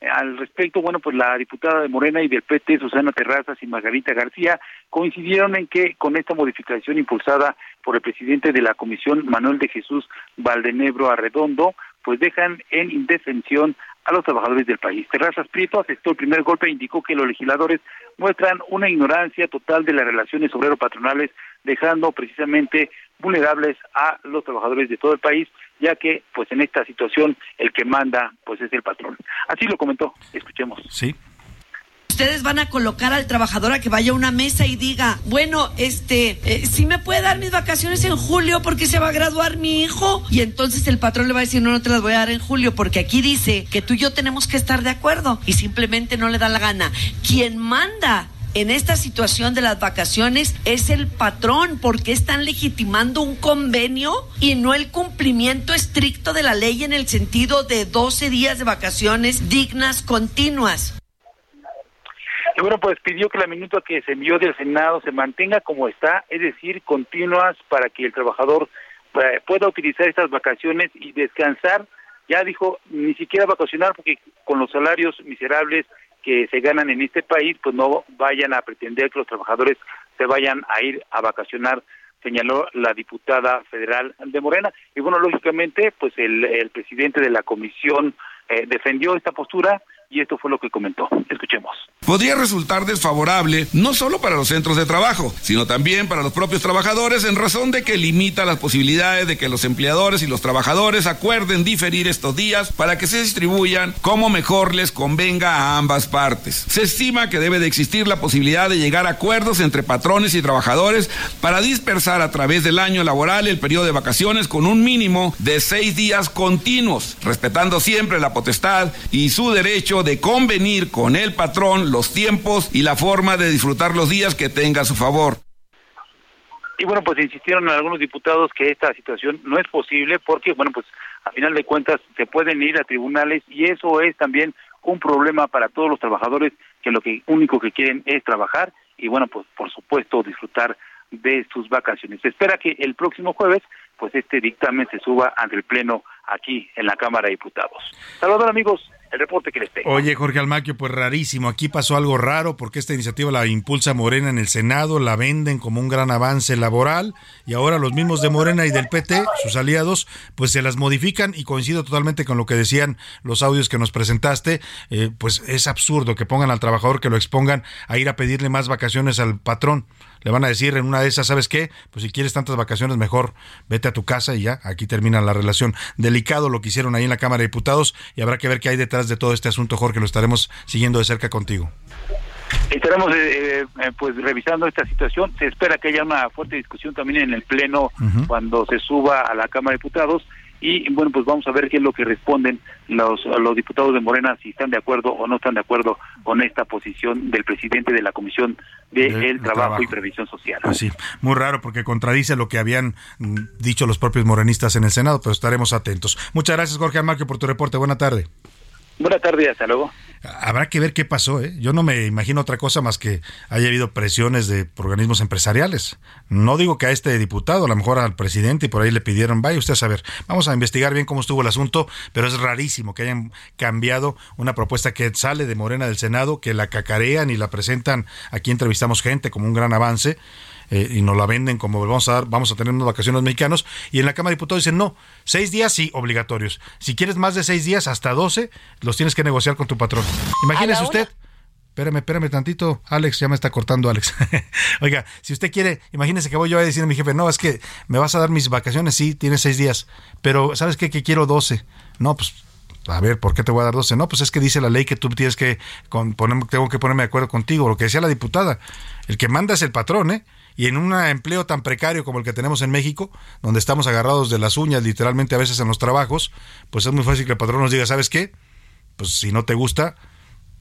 S16: Al respecto, bueno, pues la diputada de Morena y del PT, Susana Terrazas y Margarita García, coincidieron en que con esta modificación impulsada por el presidente de la Comisión, Manuel de Jesús Valdenebro Arredondo, pues dejan en indefensión a los trabajadores del país. Terrazas Prieto aceptó el primer golpe e indicó que los legisladores muestran una ignorancia total de las relaciones obrero-patronales, dejando precisamente vulnerables a los trabajadores de todo el país, ya que pues en esta situación el que manda pues es el patrón. Así lo comentó. Escuchemos.
S3: Sí
S17: ustedes van a colocar al trabajador a que vaya a una mesa y diga, bueno, este, eh, si me puede dar mis vacaciones en julio porque se va a graduar mi hijo. Y entonces el patrón le va a decir, no, no te las voy a dar en julio porque aquí dice que tú y yo tenemos que estar de acuerdo y simplemente no le da la gana. Quien manda en esta situación de las vacaciones es el patrón porque están legitimando un convenio y no el cumplimiento estricto de la ley en el sentido de 12 días de vacaciones dignas continuas.
S16: Y bueno, pues pidió que la minuta que se envió del Senado se mantenga como está, es decir, continuas para que el trabajador eh, pueda utilizar estas vacaciones y descansar. Ya dijo, ni siquiera vacacionar porque con los salarios miserables que se ganan en este país, pues no vayan a pretender que los trabajadores se vayan a ir a vacacionar, señaló la diputada federal de Morena. Y bueno, lógicamente, pues el, presidente de la comisión eh, defendió esta postura, y esto fue lo que comentó. Escuchemos.
S18: Podría resultar desfavorable no solo para los centros de trabajo, sino también para los propios trabajadores en razón de que limita las posibilidades de que los empleadores y los trabajadores acuerden diferir estos días para que se distribuyan como mejor les convenga a ambas partes. Se estima que debe de existir la posibilidad de llegar a acuerdos entre patrones y trabajadores para dispersar a través del año laboral el periodo de vacaciones con un mínimo de seis días continuos, respetando siempre la potestad y su derecho de convenir con el patrón los tiempos y la forma de disfrutar los días que tenga a su favor.
S16: Y bueno, pues insistieron algunos diputados que esta situación no es posible porque, bueno, pues a final de cuentas se pueden ir a tribunales y eso es también un problema para todos los trabajadores que lo que único que quieren es trabajar y bueno, pues por supuesto disfrutar de sus vacaciones. Se espera que el próximo jueves pues este dictamen se suba ante el Pleno aquí en la Cámara de Diputados. Saludos amigos, el reporte que les.
S3: Oye, Jorge Almaquio, pues rarísimo. Aquí pasó algo raro porque esta iniciativa la impulsa Morena en el Senado, la venden como un gran avance laboral y ahora los mismos de Morena y del PT, sus aliados, pues se las modifican y coincido totalmente con lo que decían los audios que nos presentaste. Eh, pues es absurdo que pongan al trabajador, que lo expongan a ir a pedirle más vacaciones al patrón le van a decir en una de esas, ¿sabes qué? Pues si quieres tantas vacaciones, mejor vete a tu casa y ya, aquí termina la relación. Delicado lo que hicieron ahí en la Cámara de Diputados y habrá que ver qué hay detrás de todo este asunto, Jorge, lo estaremos siguiendo de cerca contigo.
S16: Estaremos eh, eh, pues revisando esta situación. Se espera que haya una fuerte discusión también en el Pleno cuando se suba a la Cámara de Diputados y bueno, pues vamos a ver qué es lo que responden los, los diputados de Morena, si están de acuerdo o no están de acuerdo con esta posición del presidente de la Comisión de, trabajo, y Previsión Social.
S3: Pues sí, muy raro porque contradice lo que habían mm, dicho los propios morenistas en el Senado, pero estaremos atentos. Muchas gracias, Jorge Amarque, por tu reporte. Buena tarde.
S16: Buena tarde, hasta luego.
S3: Habrá que ver qué pasó, ¿eh? Yo no me imagino otra cosa más que haya habido presiones de organismos empresariales. No digo que a este diputado, a lo mejor al presidente, y por ahí le pidieron, vaya usted a saber, vamos a investigar bien cómo estuvo el asunto, pero es rarísimo que hayan cambiado una propuesta que sale de Morena del Senado, que la cacarean y la presentan, aquí entrevistamos gente como un gran avance, eh, y nos la venden como vamos a dar, vamos a tener unas vacaciones mexicanos, y en la Cámara de Diputados dicen no, seis días sí, obligatorios. Si quieres más de seis días, hasta doce, los tienes que negociar con tu patrón. Imagínese usted. Espérame, espérame tantito. Alex, ya me está cortando Alex. Oiga, si usted quiere, imagínese que voy yo a decir a mi jefe, no, es que me vas a dar mis vacaciones, sí, tienes seis días, pero ¿sabes qué? Que quiero doce. No, pues a ver, ¿por qué te voy a dar 12? No, pues es que dice la ley que tú tienes que poner, tengo que ponerme de acuerdo contigo, lo que decía la diputada. El que manda es el patrón, ¿eh? Y en un empleo tan precario como el que tenemos en México, donde estamos agarrados de las uñas literalmente a veces en los trabajos, pues es muy fácil que el patrón nos diga, ¿sabes qué? Pues si no te gusta,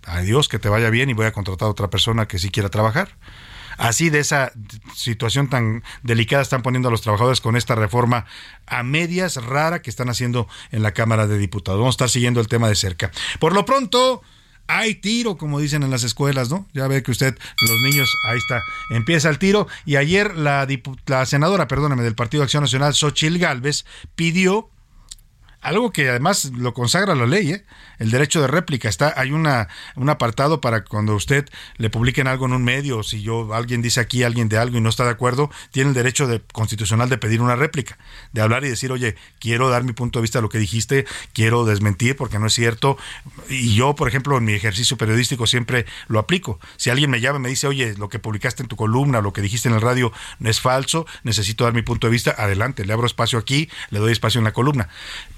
S3: adiós, que te vaya bien y voy a contratar a otra persona que sí quiera trabajar. Así de esa situación tan delicada están poniendo a los trabajadores con esta reforma a medias rara que están haciendo en la Cámara de Diputados. Vamos a estar siguiendo el tema de cerca. Por lo pronto, hay tiro, como dicen en las escuelas, ¿no? Ya ve que usted, los niños, ahí está, empieza el tiro. Y ayer la, la senadora, perdóname, del Partido Acción Nacional, Xochil Gálvez, pidió algo que además lo consagra la ley, ¿eh? El derecho de réplica. Está, hay una, un apartado para cuando usted le publiquen algo en un medio, si yo alguien dice aquí alguien de algo y no está de acuerdo, tiene el derecho de, constitucional de pedir una réplica, de hablar y decir, oye, quiero dar mi punto de vista a lo que dijiste, quiero desmentir porque no es cierto. Y yo, por ejemplo, en mi ejercicio periodístico siempre lo aplico. Si alguien me llama y me dice, oye, lo que publicaste en tu columna, lo que dijiste en el radio no es falso, necesito dar mi punto de vista, adelante, le abro espacio aquí, le doy espacio en la columna.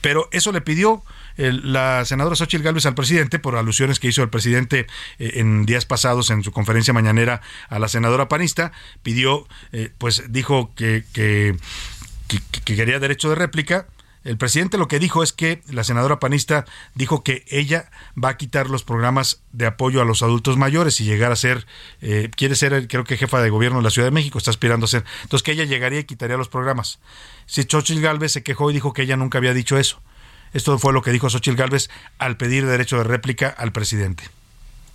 S3: Pero eso le pidió la senadora Xochitl Gálvez al presidente por alusiones que hizo el presidente eh, en días pasados en su conferencia mañanera a la senadora panista. Pidió, eh, pues dijo que, que, quería derecho de réplica. El presidente lo que dijo es que la senadora panista dijo que ella va a quitar los programas de apoyo a los adultos mayores y llegar a ser, eh, quiere ser, creo que jefa de gobierno de la Ciudad de México, está aspirando a ser. Entonces que ella llegaría y quitaría los programas. Si Xochitl Galvez se quejó y dijo que ella nunca había dicho eso. Esto fue lo que dijo Xochitl Gálvez al pedir derecho de réplica al presidente.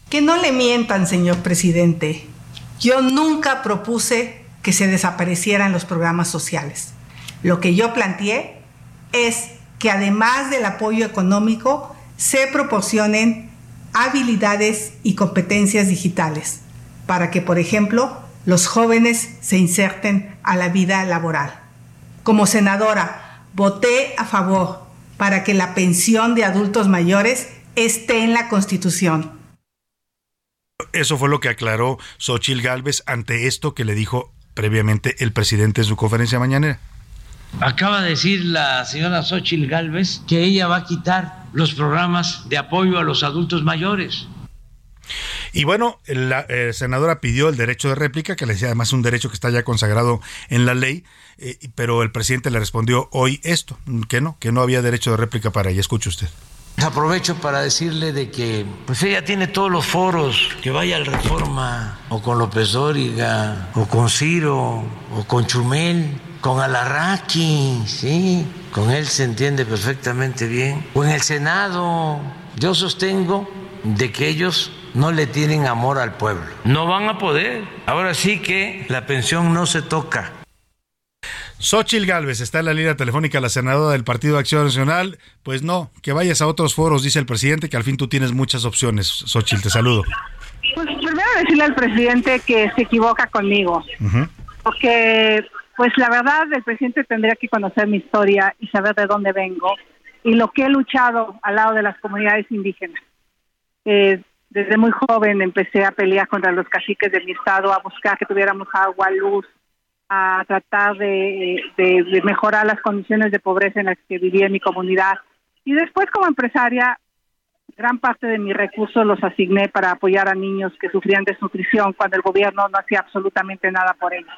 S2: Que no le mientan, señor presidente. Yo nunca propuse que se desaparecieran los programas sociales. Lo que yo planteé es que además del apoyo económico, se proporcionen habilidades y competencias digitales para que, por ejemplo, los jóvenes se inserten a la vida laboral. Como senadora, voté a favor para que la pensión de adultos mayores esté en la Constitución.
S3: Eso fue lo que aclaró Xochil Gálvez ante esto que le dijo previamente el presidente en su conferencia mañanera.
S1: Acaba de decir la señora Xochil Gálvez que ella va a quitar los programas de apoyo a los adultos mayores.
S3: Y bueno, la eh, senadora pidió el derecho de réplica, que le decía además un derecho que está ya consagrado en la ley, eh, pero el presidente le respondió hoy esto, que no, que no había derecho de réplica para ella. Escuche usted.
S1: Aprovecho para decirle de que pues ella tiene todos los foros, que vaya al Reforma, o con López Dóriga, o con Ciro, o con Chumel, con Alarraqui, sí, con él se entiende perfectamente bien, o en el Senado. Yo sostengo de que ellos no le tienen amor al pueblo. No van a poder. Ahora sí que la pensión no se toca.
S3: Xochil Gálvez está en la línea telefónica, la senadora del Partido de Acción Nacional. Pues no, que vayas a otros foros, dice el presidente, que al fin tú tienes muchas opciones. Xochil, te saludo.
S19: Pues primero decirle al presidente que se equivoca conmigo, porque pues la verdad el presidente tendría que conocer mi historia y saber de dónde vengo y lo que he luchado al lado de las comunidades indígenas. Eh, desde muy joven empecé a pelear contra los caciques de mi estado, a buscar que tuviéramos agua, luz, a tratar de, mejorar las condiciones de pobreza en las que vivía mi comunidad. Y después como empresaria, gran parte de mis recursos los asigné para apoyar a niños que sufrían desnutrición cuando el gobierno no hacía absolutamente nada por ellos.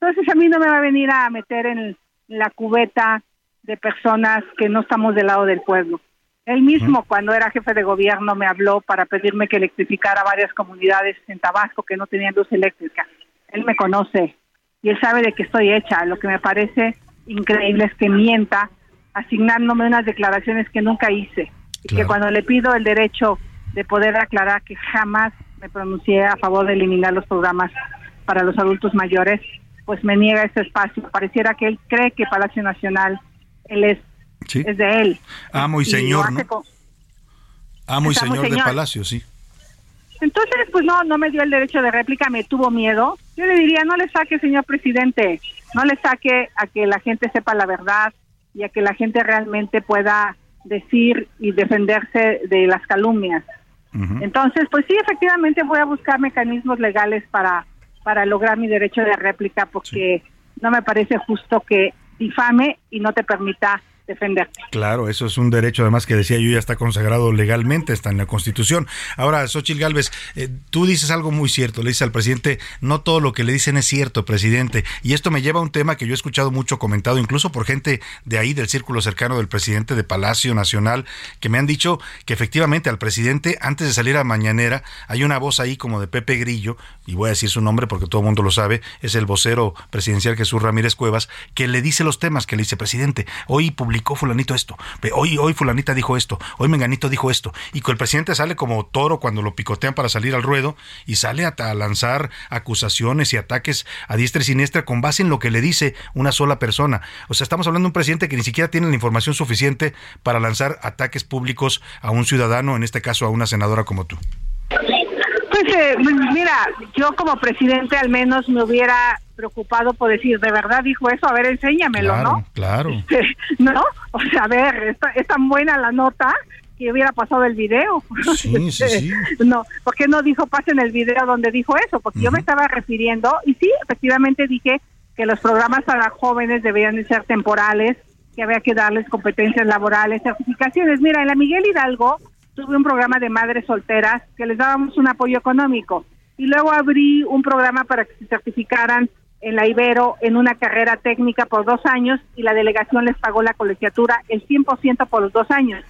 S19: Entonces a mí no me va a venir a meter en la cubeta de personas que no estamos del lado del pueblo. Él mismo, cuando era jefe de gobierno, me habló para pedirme que electrificara varias comunidades en Tabasco que no tenían luz eléctrica. Él me conoce y él sabe de qué estoy hecha. Lo que me parece increíble es que mienta asignándome unas declaraciones que nunca hice. Y que cuando le pido el derecho de poder aclarar que jamás me pronuncié a favor de eliminar los programas para los adultos mayores, pues me niega ese espacio. Pareciera que él cree que Palacio Nacional él es es de él.
S3: Amo y, señor, ¿no? Amo y señor, de Palacio, sí.
S19: Entonces, pues no, no me dio el derecho de réplica, me tuvo miedo. Yo le diría, no le saque, señor presidente, no le saque a que la gente sepa la verdad y a que la gente realmente pueda decir y defenderse de las calumnias. Entonces, pues sí, efectivamente voy a buscar mecanismos legales para, para lograr mi derecho de réplica porque no me parece justo que difame y no te permita defenderte.
S3: Claro, eso es un derecho, además que decía yo, ya está consagrado legalmente, está en la Constitución. Ahora, Xochil Gálvez, eh, tú dices algo muy cierto, le dices al presidente, no todo lo que le dicen es cierto, presidente. Y esto me lleva a un tema que yo he escuchado mucho comentado, incluso por gente de ahí, del círculo cercano del presidente de Palacio Nacional, que me han dicho que efectivamente al presidente, antes de salir a Mañanera, hay una voz ahí como de Pepe Grillo, y voy a decir su nombre porque todo el mundo lo sabe, es el vocero presidencial Jesús Ramírez Cuevas, que le dice los temas, que le dice, presidente, hoy fulanito esto, hoy, hoy fulanita dijo esto, hoy menganito dijo esto, y que el presidente sale como toro cuando lo picotean para salir al ruedo y sale a, lanzar acusaciones y ataques a diestra y siniestra con base en lo que le dice una sola persona. O sea, estamos hablando de un presidente que ni siquiera tiene la información suficiente para lanzar ataques públicos a un ciudadano, en este caso a una senadora como tú.
S19: Pues eh, mira, yo como presidente al menos me hubiera preocupado por decir, ¿de verdad dijo eso? A ver, enséñamelo, ¿no?
S3: Claro.
S19: ¿No? O sea, a ver, es tan buena la nota que hubiera pasado el video.
S3: Sí, sí, sí.
S19: no, ¿por qué no dijo pasen el video donde dijo eso? Porque yo me estaba refiriendo, y sí, efectivamente dije que los programas para jóvenes deberían de ser temporales, que había que darles competencias laborales, certificaciones. Mira, en la Miguel Hidalgo tuve un programa de madres solteras que les dábamos un apoyo económico y luego abrí un programa para que se certificaran en la Ibero en una carrera técnica por dos años y la delegación les pagó la colegiatura el 100% por los dos años.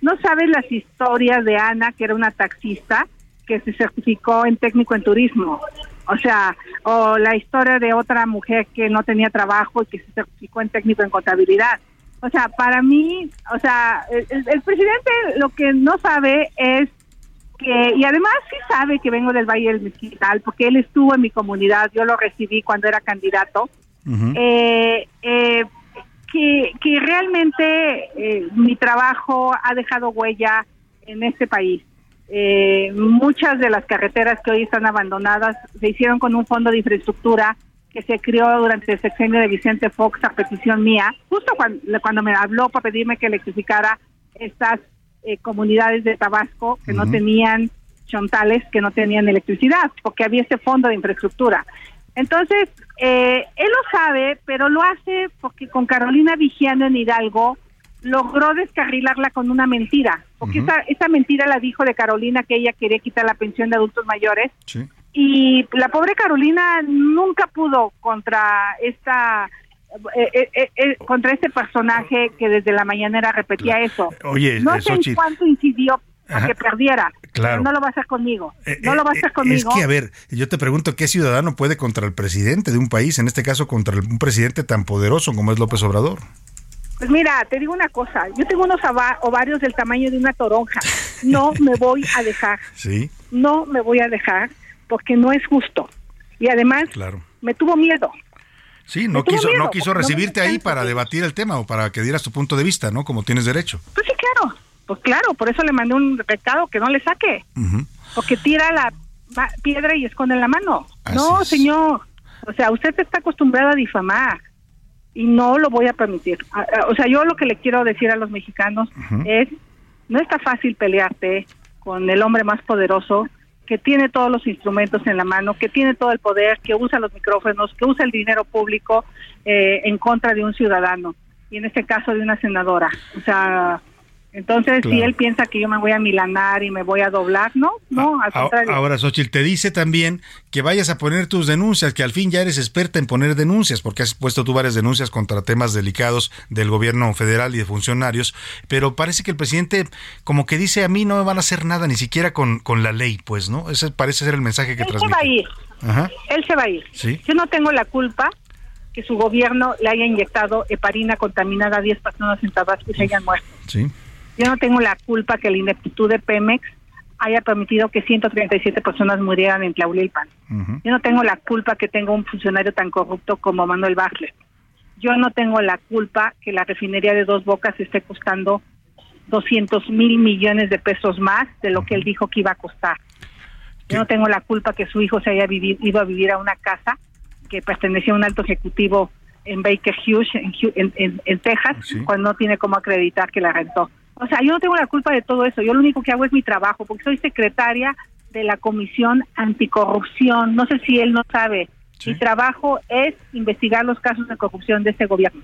S19: No sabes las historias de Ana, que era una taxista que se certificó en técnico en turismo. O sea, o la historia de otra mujer que no tenía trabajo y que se certificó en técnico en contabilidad. O sea, para mí, o sea, el, presidente lo que no sabe es que, y además sí sabe que vengo del Valle del Mezquital, porque él estuvo en mi comunidad, yo lo recibí cuando era candidato, eh, eh, que, que realmente eh, mi trabajo ha dejado huella en este país. muchas de las carreteras que hoy están abandonadas se hicieron con un fondo de infraestructura que se creó durante el sexenio de Vicente Fox a petición mía, justo cuando, cuando me habló para pedirme que electrificara estas eh, comunidades de Tabasco que no tenían chontales, que no tenían electricidad, porque había ese fondo de infraestructura. Entonces, eh, él lo sabe, pero lo hace porque con Carolina Vigiano en Hidalgo logró descarrilarla con una mentira, porque esa, esa mentira la dijo de Carolina que ella quería quitar la pensión de adultos mayores. Y la pobre Carolina nunca pudo contra esta eh, eh, eh, eh, contra este personaje que desde la mañanera repetía eso.
S3: Oye,
S19: no sé en cuánto incidió a que perdiera.
S3: Claro.
S19: no lo va a hacer conmigo.
S3: Eh,
S19: no lo va a hacer
S3: Es
S19: conmigo.
S3: que, a ver, yo te pregunto, ¿qué ciudadano puede contra el presidente de un país, en este caso contra un presidente tan poderoso como es López Obrador?
S19: Pues mira, te digo una cosa. Yo tengo unos ova- ovarios del tamaño de una toronja. No me voy a dejar.
S3: Sí,
S19: No me voy a dejar porque no es justo. Y además
S3: claro.
S19: me tuvo miedo.
S3: Sí, no quiso,
S19: miedo,
S3: no quiso
S19: no
S3: recibirte ahí para debatir el tema o para que dieras tu punto de vista, ¿no? Como tienes derecho.
S19: Pues sí, claro. Pues claro, por eso le mandé un recado que no le saque. Porque tira la piedra y esconde la mano. no, señor. O sea, usted está acostumbrado a difamar y no lo voy a permitir. A- a- O sea, yo lo que le quiero decir a los mexicanos es, no está fácil pelearte con el hombre más poderoso que tiene todos los instrumentos en la mano, que tiene todo el poder, que usa los micrófonos, que usa el dinero público eh, en contra de un ciudadano y en este caso de una senadora. O sea, entonces si él piensa que yo me voy a milanar y me voy a doblar, no, no, al
S3: A-
S19: contrario.
S3: Ahora, Xochitl, te dice también que vayas a poner tus denuncias, que al fin ya eres experta en poner denuncias, porque has puesto tú varias denuncias contra temas delicados del gobierno federal y de funcionarios, pero parece que el presidente como que dice a mí no me van a hacer nada, ni siquiera con, con la ley, pues, ¿no? Ese parece ser el mensaje que
S19: él se
S3: transmite.
S19: va a ir,
S3: Ajá,
S19: él se va a ir.
S3: sí.
S19: Yo no tengo la culpa que su gobierno le haya inyectado heparina contaminada a 10 personas en Tabasco y se hayan muerto.
S3: Sí.
S19: Yo no tengo la culpa que la ineptitud de Pemex haya permitido que 137 personas murieran en Tlaulilpan. Yo no tengo la culpa que tenga un funcionario tan corrupto como Manuel Bartlett. Yo no tengo la culpa que la refinería de Dos Bocas esté costando 200 mil millones de pesos más de lo que él dijo que iba a costar. Yo no tengo la culpa que su hijo se haya vivi- ido a vivir a una casa que pertenecía a un alto ejecutivo en Baker Hughes, en, en- en- en Texas, cuando no tiene cómo acreditar que la rentó. O sea, yo no tengo la culpa de todo eso. Yo lo único que hago es mi trabajo, porque soy secretaria de la Comisión Anticorrupción. No sé si él no sabe. Mi trabajo es investigar los casos de corrupción de este gobierno.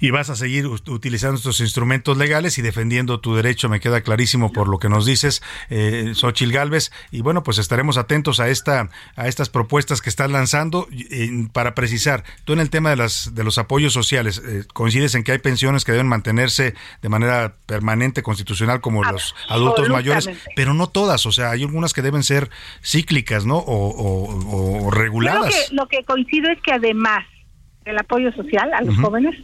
S3: Y vas a seguir ut- utilizando estos instrumentos legales y defendiendo tu derecho, me queda clarísimo por lo que nos dices, eh, Xochil Gálvez. Y bueno, pues estaremos atentos a esta, a estas propuestas que estás lanzando. Eh, para precisar, tú en el tema de las, de los apoyos sociales, eh, coincides en que hay pensiones que deben mantenerse de manera permanente, constitucional, como los adultos mayores, pero no todas. O sea, hay algunas que deben ser cíclicas, ¿no? O, o- o
S19: Yo
S3: reguladas.
S19: Lo que, lo que coincido es que además del apoyo social a los jóvenes,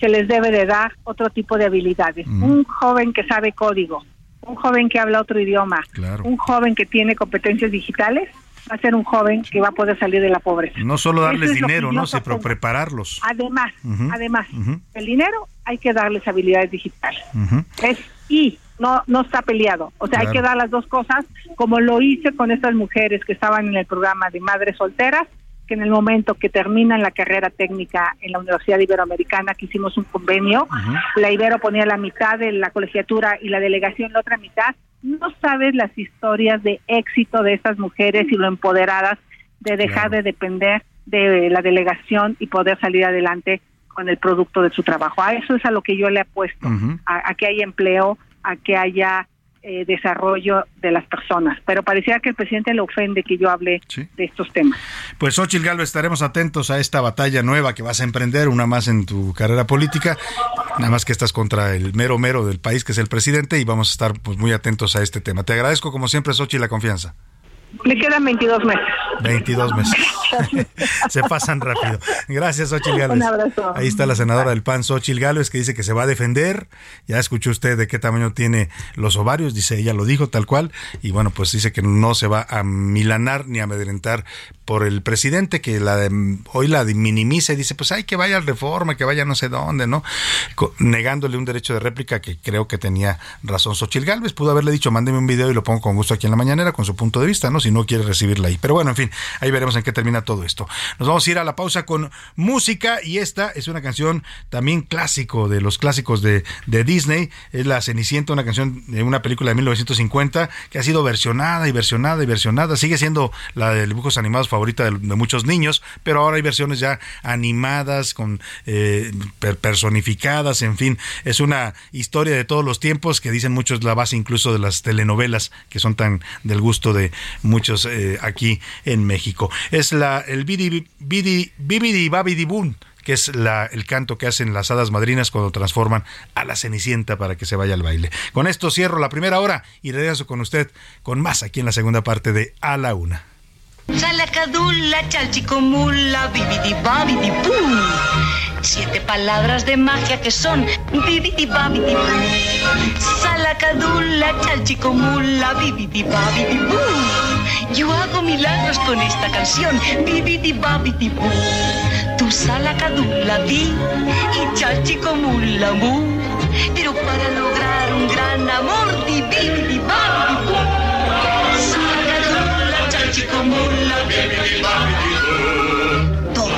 S19: se les debe de dar otro tipo de habilidades. Un joven que sabe código, un joven que habla otro idioma,
S3: Claro.
S19: un joven que tiene competencias digitales, va a ser un joven que va a poder salir de la pobreza.
S3: No solo darles
S19: es
S3: dinero, ¿no? Sí, pero prepararlos.
S19: Además,
S3: Ujú.
S19: además,
S3: Ujú.
S19: el dinero hay que darles habilidades digitales.
S3: Ujú.
S19: Es y no no está peleado. O sea, hay
S3: Claro.
S19: que dar las dos cosas, como lo hice con estas mujeres que estaban en el programa de madres solteras, que en el momento que terminan la carrera técnica en la Universidad Iberoamericana, que hicimos un convenio, la Ibero ponía la mitad de la colegiatura y la delegación la otra mitad. No sabes las historias de éxito de estas mujeres y lo empoderadas de dejar de depender de la delegación y poder salir adelante con el producto de su trabajo. A eso es a lo que yo le apuesto, a, a que haya empleo, a que haya eh, desarrollo de las personas. Pero parecía que el presidente le ofende que yo hable de estos temas.
S3: Pues Xochitl Galvez, estaremos atentos a esta batalla nueva que vas a emprender, una más en tu carrera política, nada más que estás contra el mero mero del país, que es el presidente, y vamos a estar pues muy atentos a este tema. Te agradezco como siempre, Xochitl, la confianza.
S19: Le quedan 22 meses.
S3: 22 meses. se pasan rápido. Gracias, Xochitl Gálvez.
S19: Un abrazo.
S3: Ahí está la senadora del PAN, Xochitl Gálvez, que dice que se va a defender. Ya escuchó usted de qué tamaño tiene los ovarios, dice ella lo dijo tal cual. Y bueno, pues dice que no se va a milanar ni a amedrentar por el presidente que la hoy la minimiza y dice, pues hay que vaya al reforma, que vaya no sé dónde, ¿no? negándole un derecho de réplica que creo que tenía razón Xochil Gálvez. Pudo haberle dicho, mándeme un video y lo pongo con gusto aquí en la mañanera con su punto de vista, ¿no? Si no quiere recibirla ahí. Pero bueno, en fin, ahí veremos en qué termina todo esto. Nos vamos a ir a la pausa con música y esta es una canción también clásico de los clásicos de, de Disney. Es La Cenicienta, una canción de una película de 1950 que ha sido versionada y versionada y versionada. Sigue siendo la de dibujos animados favorita de, muchos niños, pero ahora hay versiones ya animadas, con eh, personificadas, en fin. Es una historia de todos los tiempos que dicen muchos la base incluso de las telenovelas que son tan del gusto de muchos eh, aquí en México. Es la el Bidi Bidi Bibidi Babidi Boon que es el canto que hacen las hadas madrinas cuando transforman a la Cenicienta para que se vaya al baile. Con esto cierro la primera hora y regreso con usted con más aquí en la segunda parte de A la Una.
S20: Siete palabras de magia que son bibidi babidi. Salacadula, chalchicomula, bibidi babidi. Yo hago milagros con esta canción, bibidi babidi. Tu salacadula di y chalchicomula mu. Pero para lograr un gran amor, bibidi babidi pum. Todo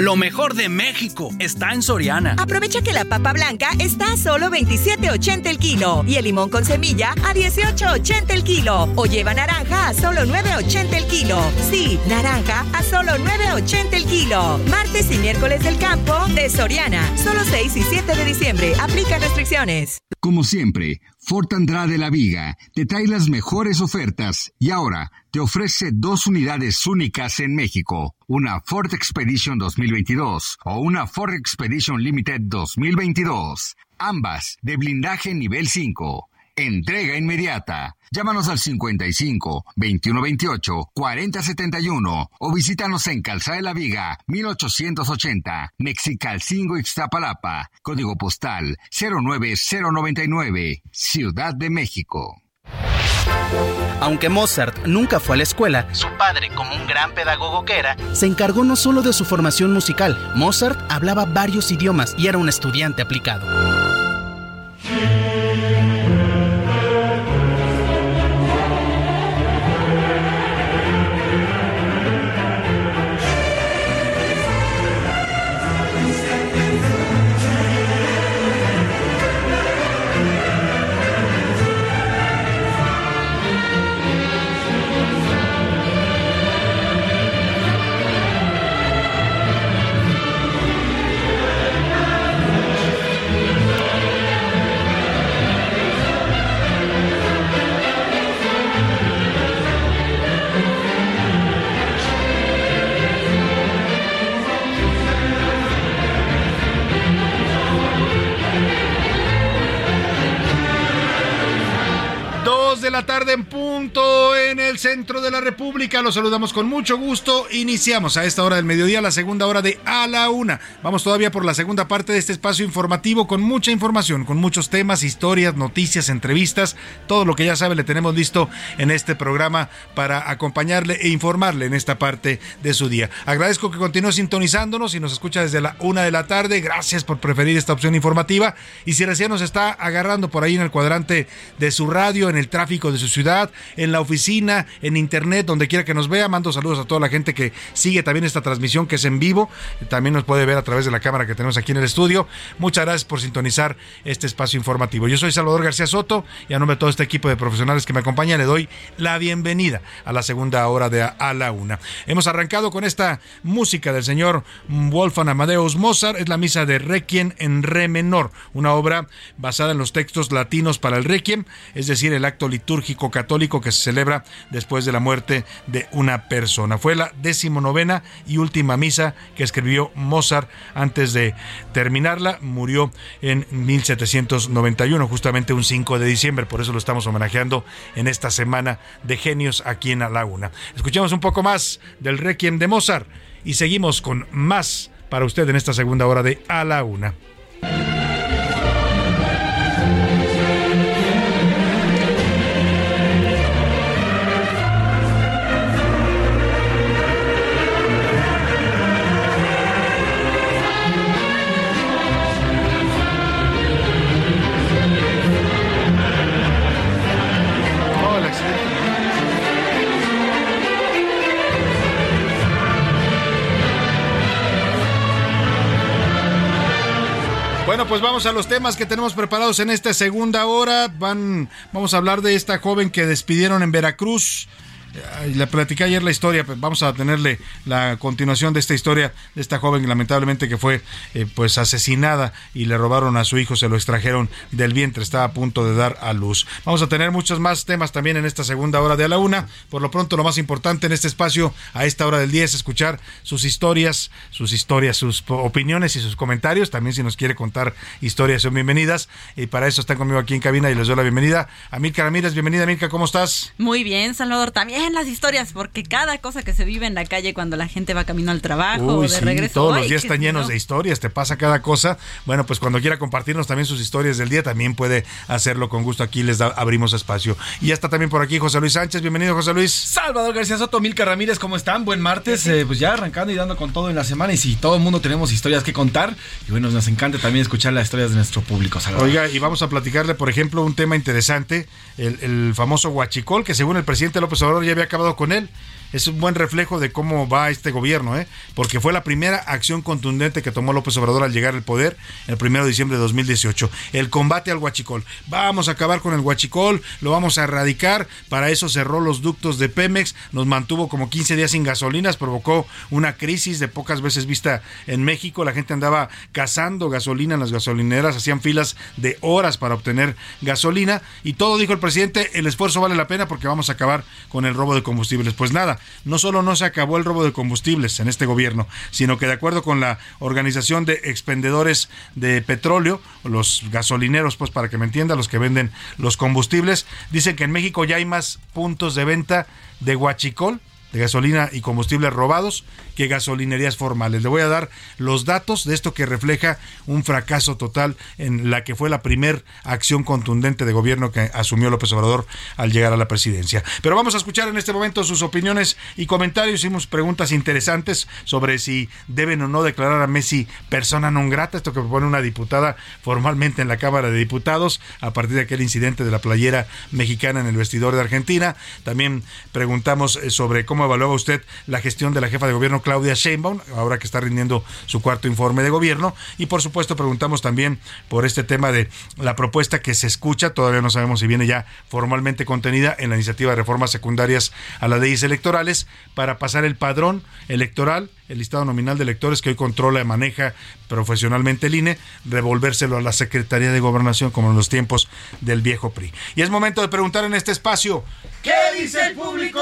S15: Lo mejor de México está en Soriana.
S13: Aprovecha que la papa blanca está a solo 27.80 el kilo y el limón con semilla a 18.80 el kilo. O lleva naranja a solo 9.80 el kilo. Sí, naranja a solo 9.80 el kilo. Martes y miércoles del campo de Soriana. Solo 6 y 7 de diciembre. Aplica restricciones.
S21: Como siempre, Fort Andrade La Viga te trae las mejores ofertas y ahora te ofrece dos unidades únicas en México, una Ford Expedition 2022 o una Ford Expedition Limited 2022, ambas de blindaje nivel 5. Entrega inmediata. Llámanos al 55 2128 4071 o visítanos en Calzada de la Viga 1880, Mexicalcingo Ixtapalapa, código postal 09099, Ciudad de México.
S15: Aunque Mozart nunca fue a la escuela, su padre, como un gran pedagogo que era, se encargó no solo de su formación musical. Mozart hablaba varios idiomas y era un estudiante aplicado.
S3: Tarde en punto en el centro de la República. Los saludamos con mucho gusto. Iniciamos a esta hora del mediodía la segunda hora de A la Una. Vamos todavía por la segunda parte de este espacio informativo con mucha información, con muchos temas, historias, noticias, entrevistas. Todo lo que ya sabe le tenemos listo en este programa para acompañarle e informarle en esta parte de su día. Agradezco que continúe sintonizándonos y nos escucha desde la una de la tarde. Gracias por preferir esta opción informativa. Y si recién nos está agarrando por ahí en el cuadrante de su radio, en el tráfico, de su ciudad, en la oficina, en internet, donde quiera que nos vea. Mando saludos a toda la gente que sigue también esta transmisión que es en vivo. También nos puede ver a través de la cámara que tenemos aquí en el estudio. Muchas gracias por sintonizar este espacio informativo. Yo soy Salvador García Soto y a nombre de todo este equipo de profesionales que me acompañan le doy la bienvenida a la segunda hora de A la Una. Hemos arrancado con esta música del señor Wolfgang Amadeus Mozart. Es la misa de Requiem en re menor, una obra basada en los textos latinos para el Requiem, es decir, el acto litúrgico católico que se celebra después de la muerte de una persona. Fue la decimonovena y última misa que escribió Mozart antes de terminarla. Murió en 1791, justamente un 5 de diciembre. Por eso lo estamos homenajeando en esta semana de genios aquí en La Laguna. Escuchemos un poco más del Requiem de Mozart y seguimos con más para usted en esta segunda hora de A la Una. Pues vamos a los temas que tenemos preparados en esta segunda hora. Van, vamos a hablar de esta joven que despidieron en Veracruz. Le platicé ayer la historia, pues vamos a tenerle la continuación de esta historia de esta joven lamentablemente que fue eh, pues asesinada y le robaron a su hijo, se lo extrajeron del vientre, estaba a punto de dar a luz. Vamos a tener muchos más temas también en esta segunda hora de a la una. Por lo pronto lo más importante en este espacio a esta hora del día es escuchar sus historias, sus historias, sus opiniones y sus comentarios. También si nos quiere contar historias son bienvenidas. Y para eso están conmigo aquí en cabina y les doy la bienvenida. A Milka Ramírez, bienvenida Milka, ¿cómo estás?
S22: Muy bien, Salvador, también las historias, porque cada cosa que se vive en la calle cuando la gente va camino al trabajo,
S3: Uy,
S22: de
S3: sí,
S22: regreso.
S3: todos los días están
S22: si
S3: llenos
S22: no.
S3: de historias, te pasa cada cosa. Bueno, pues cuando quiera compartirnos también sus historias del día, también puede hacerlo con gusto. Aquí les da- abrimos espacio. Y ya está también por aquí José Luis Sánchez. Bienvenido, José Luis.
S23: Salvador García Soto, Milka Ramírez, ¿cómo están? Buen martes, eh, pues ya arrancando y dando con todo en la semana y si todo el mundo tenemos historias que contar y bueno, nos encanta también escuchar las historias de nuestro público, Salvador.
S3: Oiga, y vamos a platicarle, por ejemplo, un tema interesante, el, el famoso huachicol, que según el presidente López Obrador había acabado con él. Es un buen reflejo de cómo va este gobierno, ¿eh? porque fue la primera acción contundente que tomó López Obrador al llegar al poder el 1 de diciembre de 2018. El combate al huachicol. Vamos a acabar con el huachicol, lo vamos a erradicar. Para eso cerró los ductos de Pemex, nos mantuvo como 15 días sin gasolinas, provocó una crisis de pocas veces vista en México. La gente andaba cazando gasolina en las gasolineras, hacían filas de horas para obtener gasolina. Y todo, dijo el presidente, el esfuerzo vale la pena porque vamos a acabar con el robo de combustibles. Pues nada, no solo no se acabó el robo de combustibles en este gobierno, sino que de acuerdo con la Organización de Expendedores de Petróleo, los gasolineros, pues para que me entienda, los que venden los combustibles, dicen que en México ya hay más puntos de venta de huachicol de gasolina y combustibles robados que gasolinerías formales. Le voy a dar los datos de esto que refleja un fracaso total en la que fue la primer acción contundente de gobierno que asumió López Obrador al llegar a la presidencia. Pero vamos a escuchar en este momento sus opiniones y comentarios. Hicimos preguntas interesantes sobre si deben o no declarar a Messi persona non grata, esto que propone una diputada formalmente en la Cámara de Diputados a partir de aquel incidente de la playera mexicana en el vestidor de Argentina. También preguntamos eh, sobre cómo evaluaba usted la gestión de la jefa de gobierno Claudia Sheinbaum, ahora que está rindiendo su cuarto informe de gobierno. Y por supuesto preguntamos también por este tema de la propuesta que se escucha, todavía no sabemos si viene ya formalmente contenida en la iniciativa de reformas secundarias a las leyes electorales para pasar el padrón electoral el listado nominal de electores que hoy controla y maneja profesionalmente el INE, revolvérselo a la Secretaría de Gobernación como en los tiempos del viejo PRI. Y es momento de preguntar en este espacio, ¿qué dice el público?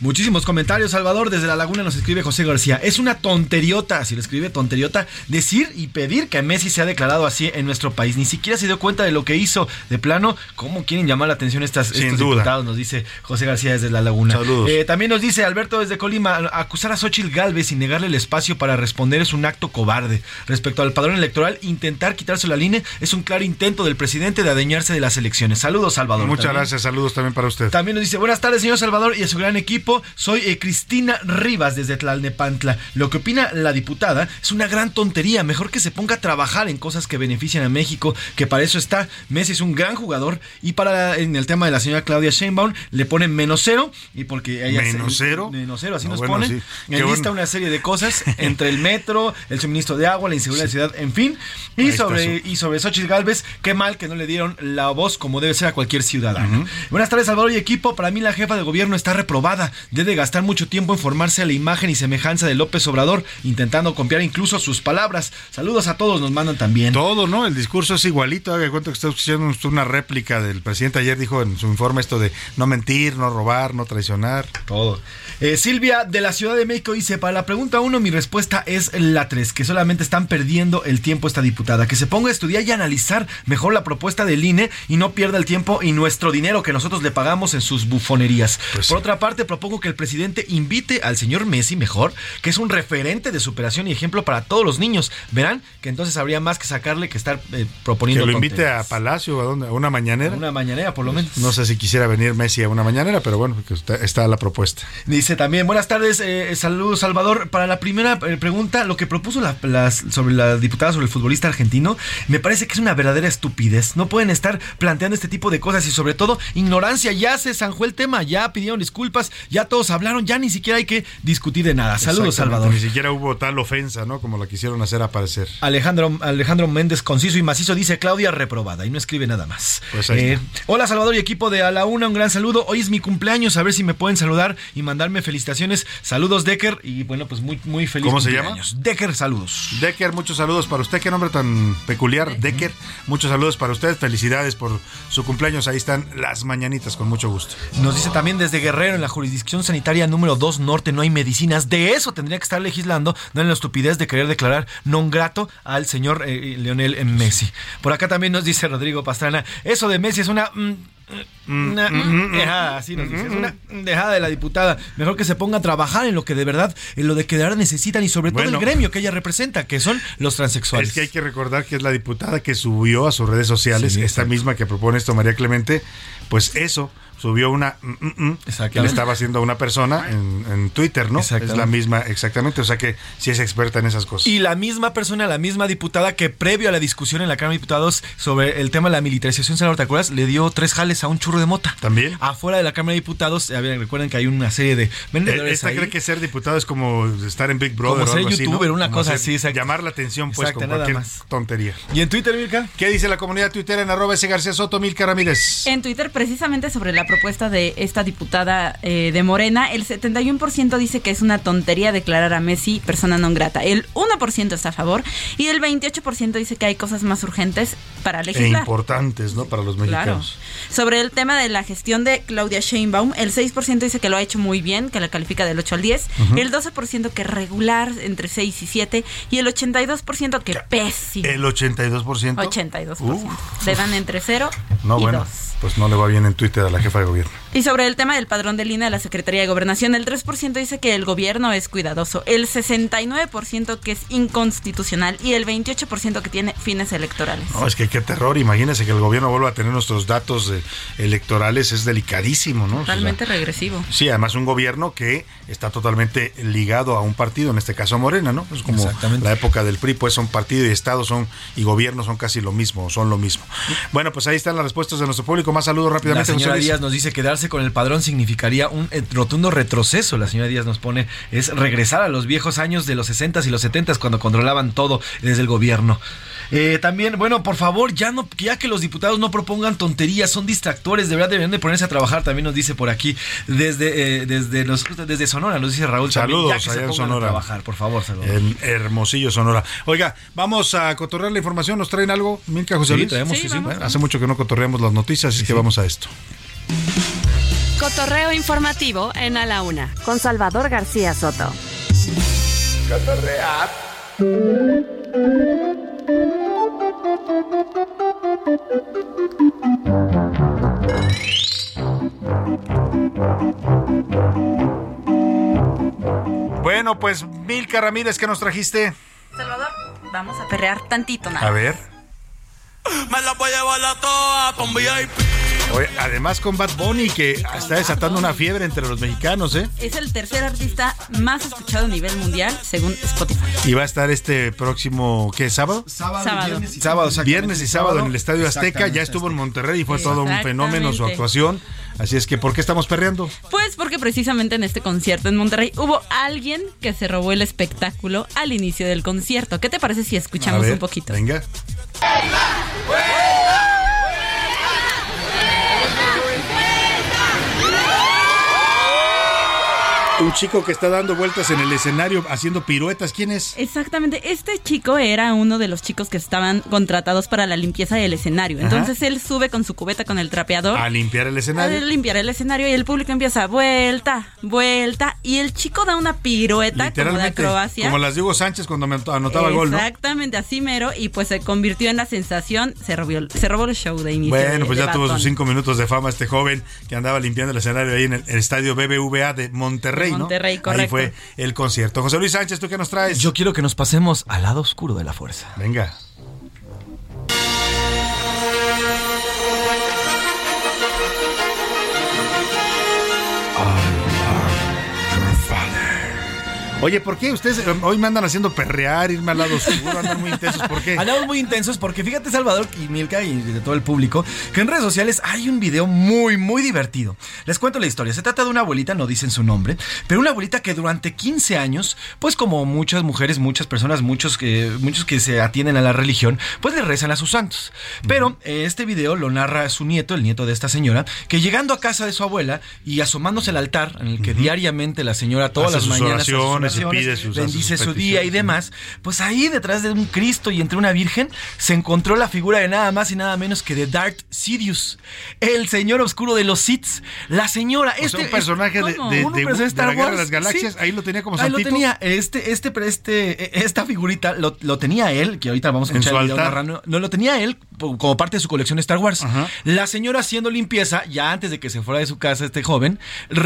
S23: Muchísimos comentarios, Salvador. Desde La Laguna nos escribe José García. Es una tonteriota, si lo escribe tonteriota, decir y pedir que Messi sea declarado así en nuestro país. Ni siquiera se dio cuenta de lo que hizo. De plano, ¿cómo quieren llamar la atención estas,
S3: Sin
S23: estos
S3: duda.
S23: diputados? Nos dice José García desde La Laguna.
S3: Saludos.
S23: Eh, también nos dice Alberto desde Colima, acusar a Xochitl Galvez y negarle el espacio para responder es un acto cobarde. Respecto al padrón electoral, intentar quitarse la línea es un claro intento del presidente de adueñarse de las elecciones. Saludos, Salvador.
S3: Muchas
S23: También-
S3: gracias, saludos también para usted.
S23: también nos dice, buenas tardes, señor Salvador y a su gran equipo. Soy eh, Cristina Rivas desde Tlalnepantla. Lo que opina la diputada es una gran tontería. Mejor que se ponga a trabajar en cosas que benefician a México, que para eso está. Messi es un gran jugador y para en el tema de la señora Claudia Sheinbaum le ponen menos cero y porque ella se-
S3: ¿Menos cero?
S23: menos cero, así
S3: No,
S23: nos
S3: bueno,
S23: pone.
S3: sí.
S23: Enlista
S3: bueno.
S23: una serie de cosas entre el metro, el suministro de agua, la inseguridad de la ciudad, en fin. Y
S3: Ahí
S23: sobre, y sobre Xochitl Galvez, qué mal que no le dieron la voz como debe ser a cualquier ciudadano. Buenas tardes, Salvador y equipo. Para mí la jefa de gobierno está reprobada. Debe de gastar mucho tiempo en formarse a la imagen y semejanza de López Obrador, intentando copiar incluso sus palabras. Saludos a todos, nos mandan también.
S3: Todo, ¿no? El discurso es igualito. Haga cuenta que está haciendo una réplica del presidente. Ayer dijo en su informe esto de no mentir, no robar, no traicionar.
S23: Todo. Eh, Silvia de la Ciudad de México dice, para la pregunta 1 mi respuesta es la 3, que solamente están perdiendo el tiempo esta diputada, que se ponga a estudiar y analizar mejor la propuesta del INE y no pierda el tiempo y nuestro dinero que nosotros le pagamos en sus bufonerías.
S3: Pues
S23: Por otra parte, propongo que el presidente invite al señor Messi mejor, que es un referente de superación y ejemplo para todos los niños. Verán que entonces habría más que sacarle que estar eh, proponiendo
S3: Que lo invite
S23: tonterías.
S3: a Palacio, ¿a dónde? ¿A una mañanera?
S23: Una mañanera, por lo menos.
S3: No sé si quisiera venir Messi a una mañanera, pero bueno, que está, la propuesta.
S23: Dice también, buenas tardes, eh, saludos Salvador. Para la primera eh, pregunta, lo que propuso la, sobre la diputada sobre el futbolista argentino, me parece que es una verdadera estupidez. No pueden estar planteando este tipo de cosas y sobre todo ignorancia. Ya se zanjó el tema, ya pidieron disculpas, ya todos hablaron, ya ni siquiera hay que discutir de nada. Saludos Salvador.
S3: Ni siquiera hubo tal ofensa, ¿no? Como la quisieron hacer aparecer.
S23: Alejandro, Alejandro Méndez, conciso y macizo, dice Claudia reprobada y no escribe nada más.
S3: Pues ahí
S23: Eh,
S3: está.
S23: hola Salvador y equipo de A la Una, un gran saludo. Hoy es mi cumpleaños, a ver si me pueden saludar y mandarme felicitaciones. Saludos Decker y bueno, pues muy, muy feliz
S3: ¿Cómo se
S23: cumpleaños. Decker, saludos.
S3: Decker, muchos saludos para usted. Qué nombre tan peculiar, Decker. Muchos saludos para usted. Felicidades por su cumpleaños. Ahí están las mañanitas, con mucho gusto.
S23: Nos dice también desde Guerrero, en la jurisdicción sanitaria número 2 norte no hay medicinas. De eso tendría que estar legislando, no en la estupidez de querer declarar non grato al señor eh, Leonel Messi. Por acá también nos dice Rodrigo Pastrana, eso de Messi es una... mm, una mm, dejada, así nos dice, es una dejada de la diputada. Mejor que se ponga a trabajar en lo que de verdad, en lo de que de verdad necesitan y sobre todo el gremio que ella representa, que son los transexuales.
S3: Es que hay que recordar que es la diputada que subió a sus redes sociales,
S23: Sí,
S3: esta
S23: exacto.
S3: misma que propone esto, María Clemente, pues eso, subió una mm, mm, mm, que le estaba haciendo a una persona en, en Twitter, ¿no? Es la misma, exactamente, o sea que sí es experta en esas cosas.
S23: Y la misma persona, la misma diputada que previo a la discusión en la Cámara de Diputados sobre el tema de la militarización, Salvador, ¿te acuerdas? Le dio tres jales a un churro de mota.
S3: También.
S23: Afuera de la Cámara de Diputados, a ver, recuerden que hay una serie de vendedores
S3: Esta
S23: ahí.
S3: cree que ser diputado es como estar en Big Brother
S23: Como
S3: o
S23: ser
S3: algo así, ¿no?
S23: youtuber, una
S3: Como
S23: cosa así, exacto.
S3: Llamar la atención, pues,
S23: Exacto,
S3: con
S23: nada
S3: cualquier
S23: más.
S3: tontería.
S23: ¿Y en Twitter, Mirka?
S3: ¿Qué dice la comunidad Twitter en arroba ese García Soto, Milka Ramírez?
S22: En Twitter, precisamente sobre la propuesta de esta diputada eh, de Morena, el 71% dice que es una tontería declarar a Messi persona non grata. El 1% está a favor y el 28% dice que hay cosas más urgentes para
S3: E
S22: legislar.
S3: importantes, ¿no? Para los
S22: Claro.
S3: mexicanos.
S22: Sobre el tema de la gestión de Claudia Sheinbaum, el 6% dice que lo ha hecho muy bien, que la califica del 8 al 10,
S3: Ujú.
S22: el 12% que regular, entre 6 y 7, y el 82% que pésimo.
S3: El 82%.
S22: 82%.
S3: Uf.
S22: Le dan entre 0
S3: No,
S22: y
S3: bueno,
S22: 2.
S3: pues no le va bien en Twitter a la jefa de gobierno.
S22: Y sobre el tema del padrón de línea de la Secretaría de Gobernación, el 3% dice que el gobierno es cuidadoso, el 69% que es inconstitucional y el 28% que tiene fines electorales.
S3: No, es que qué terror. Imagínense que el gobierno vuelva a tener nuestros datos eh, electorales. Es delicadísimo, ¿no? O sea,
S22: Totalmente regresivo.
S3: Sí, además un gobierno que está totalmente ligado a un partido, en este caso Morena, ¿no? Es como la época del PRI, pues son partido y Estado son y gobierno son casi lo mismo, son lo mismo. Bueno, pues ahí están las respuestas de nuestro público. Más saludos
S23: La
S3: rápidamente.
S23: señora
S3: José Luis.
S23: Díaz nos dice quedarse con el padrón significaría un eh, rotundo retroceso. La señora Díaz nos pone es regresar a los viejos años de los 60s y los 70s cuando controlaban todo desde el gobierno. Eh, también, bueno, por favor, ya no, ya que los diputados no propongan tonterías, son distractores, de verdad deberían de ponerse a trabajar. También nos dice por aquí desde eh, desde los desde Sonora, nos dice Raúl. también,
S3: Saludos
S23: ya que se pongan a
S3: Sonora.
S23: trabajar, por favor, Salvador.
S3: En Hermosillo, Sonora. Oiga, vamos a cotorrear la información. ¿Nos traen algo, Milka José
S23: Sí,
S3: Luis?
S23: traemos, Sí, sí, sí.
S3: Bueno, hace mucho que no cotorreamos las noticias, así que vamos a esto.
S5: Cotorreo informativo en A la Una con Salvador García Soto.
S3: Bueno, pues Milka Ramírez, ¿qué nos trajiste?
S22: Salvador, vamos a perrear tantito nada.
S3: A ver.
S24: Me la voy a llevar la toa con VIP.
S3: Oye, además con Bad Bunny, que está desatando una fiebre entre los mexicanos, ¿eh?
S22: Es el tercer artista más escuchado a nivel mundial según Spotify.
S3: Y va a estar este próximo, ¿qué? ¿Sábado?
S23: Sábado,
S22: Sábado.
S23: viernes y sábado.
S3: Viernes y sábado en el Estadio Azteca. Ya estuvo en Monterrey y fue todo un fenómeno su actuación. Así es que, ¿por qué estamos perreando?
S22: Pues porque precisamente en este concierto en Monterrey hubo alguien que se robó el espectáculo al inicio del concierto. ¿Qué te parece si escuchamos
S3: ver,
S22: un poquito?
S3: Venga. Un chico que está dando vueltas en el escenario haciendo piruetas, ¿quién es?
S22: Exactamente, este chico era uno de los chicos que estaban contratados para la limpieza del escenario.
S3: Ajá.
S22: Entonces él sube con su cubeta con el trapeador.
S3: A limpiar el
S22: A
S3: escenario.
S22: limpiar el escenario y el público empieza vuelta, vuelta y el chico da una pirueta como de acrobacia.
S3: como las de Hugo Sánchez cuando me anotaba gol, ¿no?
S22: Exactamente, así mero y pues se convirtió en la sensación, se robó, se robó el show de inicio.
S3: Bueno,
S22: de-
S3: pues
S22: de
S3: ya tuvo sus cinco minutos de fama este joven que andaba limpiando el escenario ahí en el, el estadio BBVA de Monterrey, ¿no?
S22: Monterrey,
S3: Ahí
S22: correcto.
S3: fue el concierto. José Luis Sánchez, ¿tú qué nos traes?
S23: Yo quiero que nos pasemos al lado oscuro de la fuerza.
S3: Venga. Oye, ¿por qué ustedes eh, hoy me andan haciendo perrear, irme al lado oscuro, andan muy intensos? ¿Por qué?
S23: Andamos muy intensos porque fíjate Salvador y Milka y de todo el público que en redes sociales hay un video muy muy divertido. Les cuento la historia. Se trata de una abuelita, no dicen su nombre, pero una abuelita que durante 15 años, pues como muchas mujeres, muchas personas, muchos que muchos que se atienden a la religión, pues le rezan a sus santos. Pero eh, este video lo narra su nieto, el nieto de esta señora, que llegando a casa de su abuela y asomándose al altar en el que diariamente la señora todas
S3: Hace
S23: las mañanas
S3: oraciones sus-
S23: bendice su día y demás, pues ahí detrás de un Cristo y entre una Virgen se encontró la figura de nada más y nada menos que de Darth Sidious, el señor oscuro de los Sith. La señora,
S3: O sea,
S23: este
S3: un personaje de, de- de- de
S23: Star
S3: la Guerra de
S23: Wars,
S3: las Galaxias,
S23: sí.
S3: ahí lo tenía como
S23: Ahí lo
S3: santito.
S23: tenía, este, este, este, esta figurita lo, lo tenía él, que ahorita vamos a escuchar el video narrando, no lo tenía él como parte de su colección de Star Wars. La señora haciendo limpieza, ya antes de que se fuera de su casa este joven,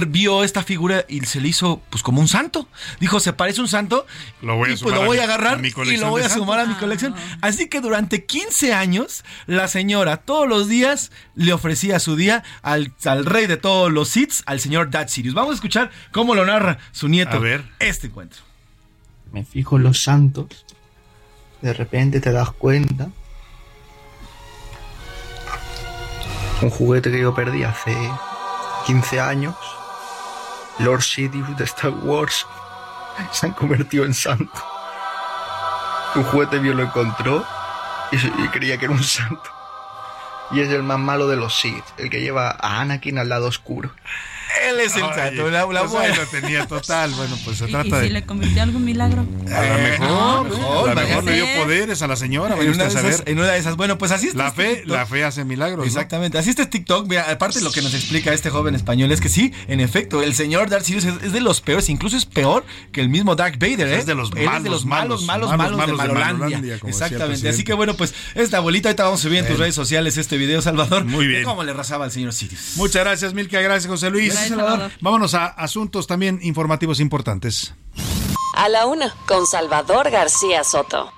S23: vio esta figura y se le hizo pues como un santo. Dijo, se parece un santo,
S3: Lo voy a
S23: y pues lo voy a agarrar
S3: a mi
S23: y lo voy a sumar a mi colección. Así que durante 15 años, la señora todos los días le ofrecía su día al, al rey de todos los Sith, al señor Darth Sirius. Vamos a escuchar cómo lo narra su nieto
S3: A ver.
S23: este encuentro.
S25: me fijo en los santos, de repente te das cuenta. Un juguete que yo perdí hace 15 años, Lord Sidious de Star Wars, se han convertido en santo. Un juguete mío lo encontró y creía que era un santo. Y es el más malo de los Sith, el que lleva a Anakin al lado oscuro.
S23: Él es el santo, la, la
S3: pues
S23: buena.
S3: lo tenía total. Bueno, pues se
S22: ¿Y, y
S3: trata
S22: si
S3: de.
S22: le convirtió algún milagro?
S3: A lo mejor,
S23: no,
S3: a
S23: mejor,
S3: lo mejor le dio poderes a la señora,
S23: En
S3: vaya
S23: una,
S3: usted
S23: de
S3: a
S23: esas,
S3: saber.
S23: en una de esas. Bueno, pues así es.
S3: La
S23: este
S3: fe,
S23: TikTok.
S3: la fe hace milagros. ¿no?
S23: Exactamente. Así este TikTok, mira, aparte lo que nos explica este joven español es que sí, en efecto, el señor Darth Sidious es, es de los peores, incluso es peor que el mismo Darth Vader, ¿eh?
S3: Es de los
S23: Él es de
S3: malos,
S23: los malos, malos,
S3: malos,
S23: malos,
S3: malos
S23: de
S3: de
S23: Malolandia.
S3: Malolandia, como decía el
S23: Exactamente. Así que bueno, pues esta abuelita, ahorita vamos a subir en tus redes sociales este video, Salvador.
S3: Muy bien.
S23: de cómo le razaba al señor Sidious.
S3: Muchas gracias, Milka. Gracias, José Luis.
S22: Gracias, Salvador.
S3: Vámonos a asuntos también informativos importantes.
S4: A la una, con Salvador García Soto.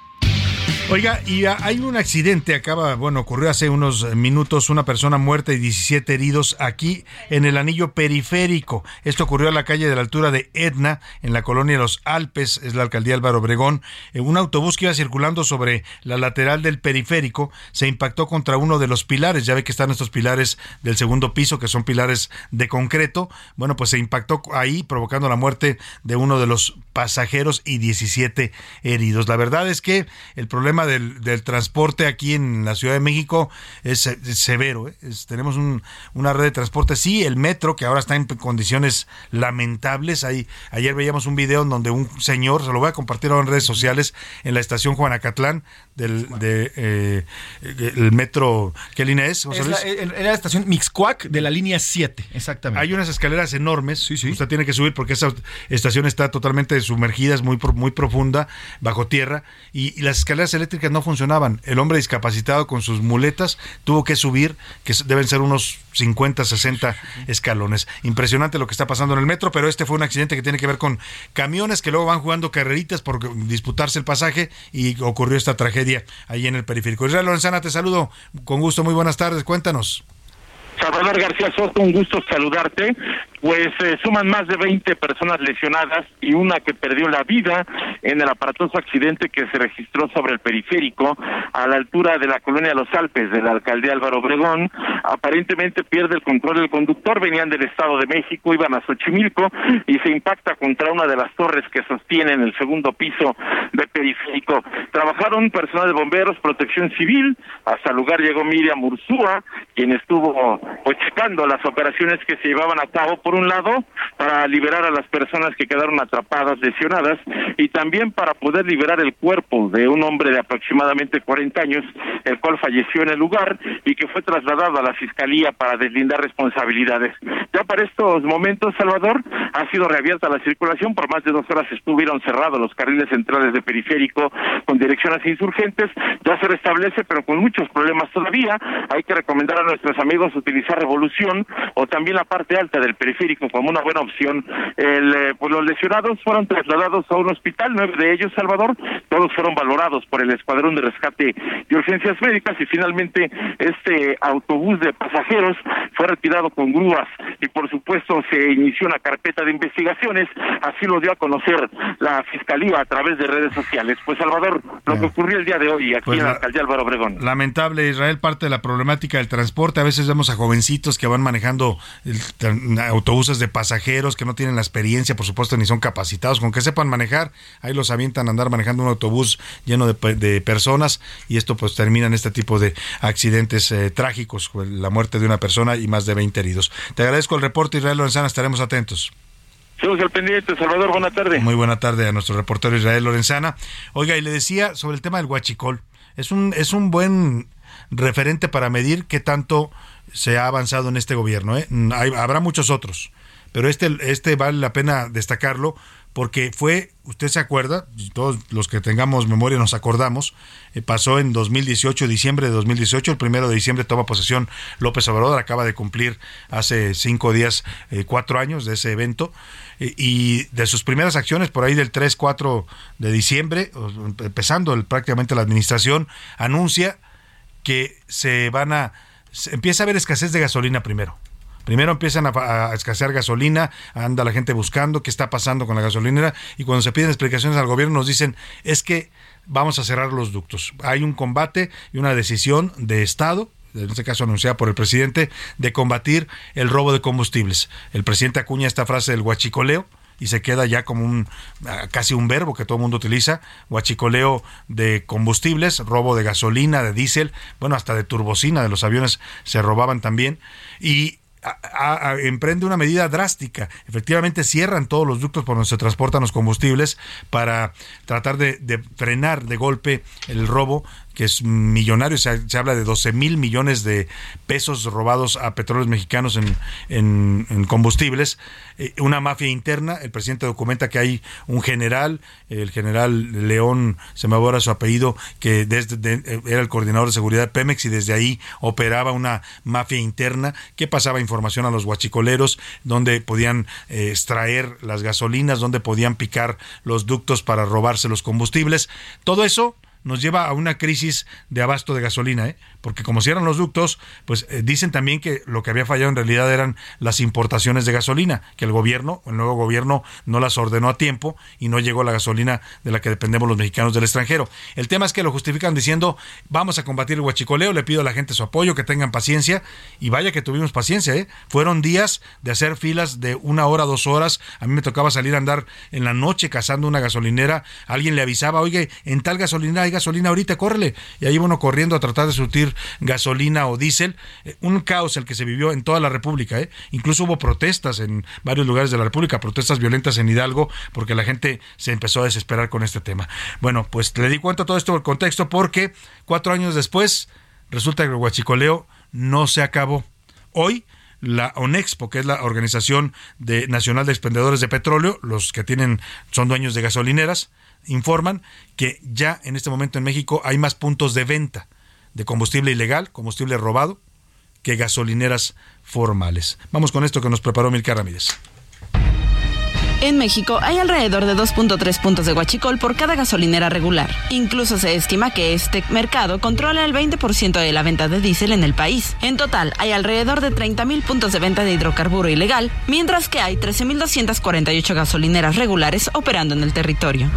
S3: Oiga, y hay un accidente, acaba, bueno, ocurrió hace unos eh, minutos, una persona muerta y 17 heridos aquí en el anillo periférico. Esto ocurrió a la calle de la altura de Etna, en la colonia Los Alpes, es la alcaldía Álvaro Obregón. Eh, Un autobús que iba circulando sobre la lateral del periférico se impactó contra uno de los pilares. Ya ve que están estos pilares del segundo piso, que son pilares de concreto. Bueno, pues se impactó ahí, provocando la muerte de uno de los pasajeros y 17 heridos. La verdad es que el problema del, del transporte aquí en la Ciudad de México es, es severo. ¿eh? Tenemos un- una red de transporte, sí, el metro, que ahora está en condiciones lamentables. Ayer veíamos un video en donde un señor, se lo voy a compartir ahora en redes sociales, en la estación Juanacatlán del de, eh, el metro, ¿qué línea es? José
S23: Es
S3: Luis?
S23: la, eh, era la estación Mixcuac de la línea 7, exactamente.
S3: Hay unas escaleras enormes. Usted tiene que subir porque esa estación está totalmente sumergida, es muy, muy profunda, bajo tierra, y, y las escaleras eléctricas no funcionaban. El hombre discapacitado con sus muletas tuvo que subir, que deben ser unos 50, 60 escalones. Impresionante lo que está pasando en el metro, pero este fue un accidente que tiene que ver con camiones que luego van jugando carreritas por disputarse el pasaje y ocurrió esta tragedia ahí en el periférico. Israel Lorenzana, te saludo con gusto, muy buenas tardes, cuéntanos.
S16: Salvador García Soto, un gusto saludarte. Pues eh, suman más de 20 personas lesionadas y una que perdió la vida en el aparatoso accidente que se registró sobre el periférico a la altura de la colonia Los Alpes de la alcaldía Álvaro Obregón. Aparentemente pierde el control del conductor, venían del Estado de México, iban a Xochimilco y se impacta contra una de las torres que sostienen el segundo piso de
S26: periférico. Trabajaron personal de bomberos, protección civil, hasta el lugar llegó Miriam Ursúa, quien estuvo pues checando las operaciones que se llevaban a cabo, por un lado, para liberar a las personas que quedaron atrapadas, lesionadas, y también para poder liberar el cuerpo de un hombre de aproximadamente 40 años, el cual falleció en el lugar y que fue trasladado a la fiscalía para deslindar responsabilidades. Ya para estos momentos, Salvador, ha sido reabierta la circulación, por más de dos horas estuvieron cerrados los carriles centrales de periférico con dirección hacia insurgentes, ya se restablece, pero con muchos problemas todavía. Hay que recomendar a nuestros amigos utilizar Revolución o también la parte alta del periférico como una buena opción. El, eh, pues los lesionados fueron trasladados a un hospital, nueve de ellos, Salvador, todos fueron valorados por el Escuadrón de Rescate y Urgencias Médicas y finalmente este autobús de pasajeros fue retirado con grúas y por supuesto se inició una carpeta de investigaciones, así lo dio a conocer la Fiscalía a través de redes sociales. Pues Salvador, lo que ocurrió el día de hoy aquí
S3: Pues
S26: en la alcaldía Álvaro Obregón.
S3: Lamentable, Israel, parte de la problemática del transporte. A veces vemos a jovencitos que van manejando el tran- autobuses de pasajeros que no tienen la experiencia, por supuesto, ni son capacitados. Con que sepan manejar, ahí los avientan a andar manejando un autobús lleno de, pe- de personas y esto pues termina en este tipo de accidentes eh, trágicos, con la muerte de una persona y más de 20 heridos. Te agradezco el reporte, Israel Lorenzana, estaremos atentos.
S26: Seguimos al pendiente, Salvador, buena tarde.
S3: Muy buena tarde a nuestro reportero Israel Lorenzana. Oiga, y le decía sobre el tema del huachicol. Es un, es un buen referente para medir qué tanto se ha avanzado en este gobierno. ¿eh? Mm, hay- habrá muchos otros, pero este, este vale la pena destacarlo porque fue, usted se acuerda, todos los que tengamos memoria nos acordamos, eh, pasó en 2018, diciembre de 2018, el primero de diciembre toma posesión López Obrador, acaba de cumplir hace cinco días, eh, cuatro años de ese evento, eh, y de sus primeras acciones, por ahí del 3, 4 de diciembre, empezando el- prácticamente la administración, anuncia que se van a, empieza a haber escasez de gasolina primero. Primero empiezan a, a escasear gasolina, anda la gente buscando qué está pasando con la gasolinera y cuando se piden explicaciones al gobierno nos dicen es que vamos a cerrar los ductos. Hay un combate y una decisión de Estado en este caso anunciada por el presidente, de combatir el robo de combustibles. El presidente acuña esta frase del huachicoleo y se queda ya como un casi un verbo que todo el mundo utiliza, huachicoleo de combustibles, robo de gasolina, de diésel, bueno, hasta de turbocina de los aviones se robaban también y emprende una medida drástica. Efectivamente cierran todos los ductos por donde se transportan los combustibles para tratar de frenar de golpe el robo que es millonario, se, habla de 12 mil millones de pesos robados a petróleos mexicanos en, en- combustibles, Eh, una mafia interna, el presidente documenta que hay un general, el general León, se me borra su apellido, que desde de- eh, era el coordinador de seguridad Pemex y desde ahí operaba una mafia interna que pasaba información a los guachicoleros, donde podían eh, extraer las gasolinas, donde podían picar los ductos para robarse los combustibles. Todo eso nos lleva a una crisis de abasto de gasolina, ¿eh? Porque como cierran los ductos, pues eh, dicen también que lo que había fallado en realidad eran las importaciones de gasolina, que el gobierno, el nuevo gobierno, no las ordenó a tiempo y no llegó la gasolina de la que dependemos los mexicanos del extranjero. El tema es que lo justifican diciendo, vamos a combatir el huachicoleo, le pido a la gente su apoyo, que tengan paciencia, y vaya que tuvimos paciencia, ¿eh? Fueron días de hacer filas de una hora, dos horas, a mí me tocaba salir a andar en la noche cazando una gasolinera, alguien le avisaba, oye, en tal gasolinera hay gasolina ahorita, córrele, y ahí uno corriendo a tratar de surtir gasolina o diésel, Eh, un caos el que se vivió en toda la República, ¿eh? incluso hubo protestas en varios lugares de la República, protestas violentas en Hidalgo, porque la gente se empezó a desesperar con este tema. Bueno, pues le di cuenta todo esto del contexto porque cuatro años después resulta que el huachicoleo no se acabó. Hoy la ONEXPO, que es la Organización de Nacional de Expendedores de Petróleo, los que tienen son dueños de gasolineras, informan que ya en este momento en México hay más puntos de venta de combustible ilegal, combustible robado, que gasolineras formales. Vamos con esto que nos preparó Milka Ramírez.
S22: En México hay alrededor de 2.3 puntos de huachicol por cada gasolinera regular. Incluso se estima que este mercado controla el 20% de la venta de diésel en el país. En total, hay alrededor de 30.000 puntos de venta de hidrocarburo ilegal, mientras que hay 13.248 gasolineras regulares operando en el territorio.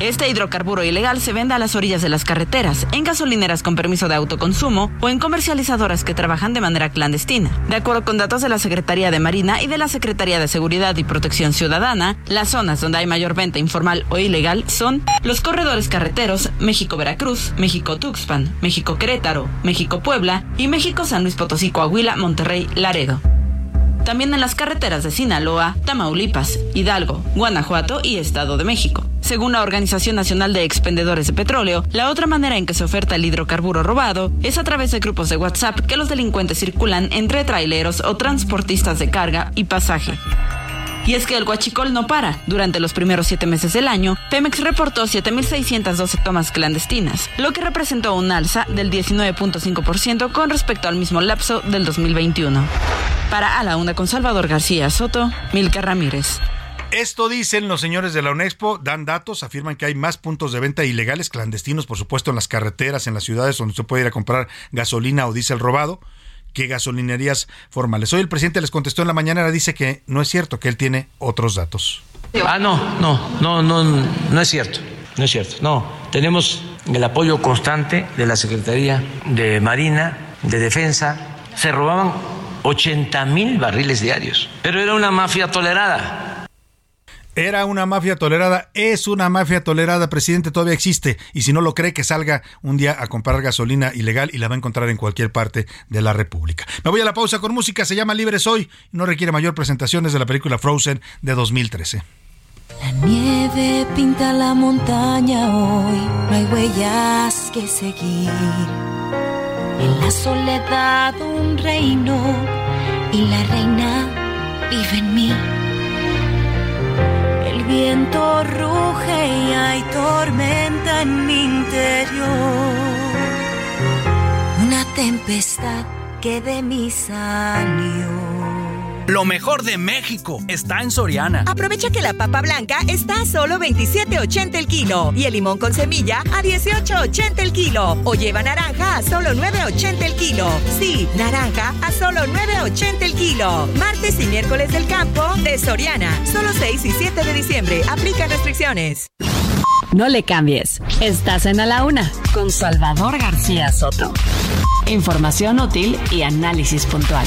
S22: Este hidrocarburo ilegal se vende a las orillas de las carreteras, en gasolineras con permiso de autoconsumo o en comercializadoras que trabajan de manera clandestina. De acuerdo con datos de la Secretaría de Marina y de la Secretaría de Seguridad y Protección Ciudadana, las zonas donde hay mayor venta informal o ilegal son los corredores carreteros México-Veracruz, México-Tuxpan, México-Querétaro, México-Puebla y México-San Luis Potosí, Coahuila, Monterrey, Laredo también en las carreteras de Sinaloa, Tamaulipas, Hidalgo, Guanajuato y Estado de México. Según la Organización Nacional de Expendedores de Petróleo, la otra manera en que se oferta el hidrocarburo robado es a través de grupos de WhatsApp que los delincuentes circulan entre traileros o transportistas de carga y pasaje. Y es que el guachicol no para. Durante los primeros siete meses del año, Pemex reportó 7.612 tomas clandestinas, lo que representó un alza del 19.5% con respecto al mismo lapso del 2021. Para A la Una con Salvador García Soto, Milka Ramírez.
S3: Esto dicen los señores de la UNEXPO, dan datos, afirman que hay más puntos de venta ilegales, clandestinos, por supuesto, en las carreteras, en las ciudades donde se puede ir a comprar gasolina o diésel robado que gasolinerías formales. Hoy el presidente les contestó en la mañana, dice que no es cierto, que él tiene otros datos.
S1: Ah, no, no, no, no, no es cierto, no es cierto. No, tenemos el apoyo constante de la Secretaría de Marina, de Defensa. Se robaban 80 mil barriles diarios, pero era una mafia tolerada
S3: era una mafia tolerada, es una mafia tolerada, presidente, todavía existe. Y si no lo cree, que salga un día a comprar gasolina ilegal y la va a encontrar en cualquier parte de la República. Me voy a la pausa con música, se llama Libre Soy no requiere mayor presentaciones de la película Frozen de 2013.
S27: La nieve pinta la montaña hoy, no hay huellas que seguir. En la soledad un reino y la reina vive en mí viento ruge y hay tormenta en mi interior. Una tempestad que de mí salió.
S15: Lo mejor de México está en Soriana.
S13: Aprovecha que la papa blanca está a solo 27.80 el kilo y el limón con semilla a 18.80 el kilo. O lleva naranja a solo 9.80 el kilo. Sí, naranja a solo 9.80 el kilo. Martes y miércoles del campo de Soriana. Solo 6 y 7 de diciembre. Aplica restricciones.
S5: No le cambies. Estás en A la Una con Salvador García Soto. Información útil y análisis puntual.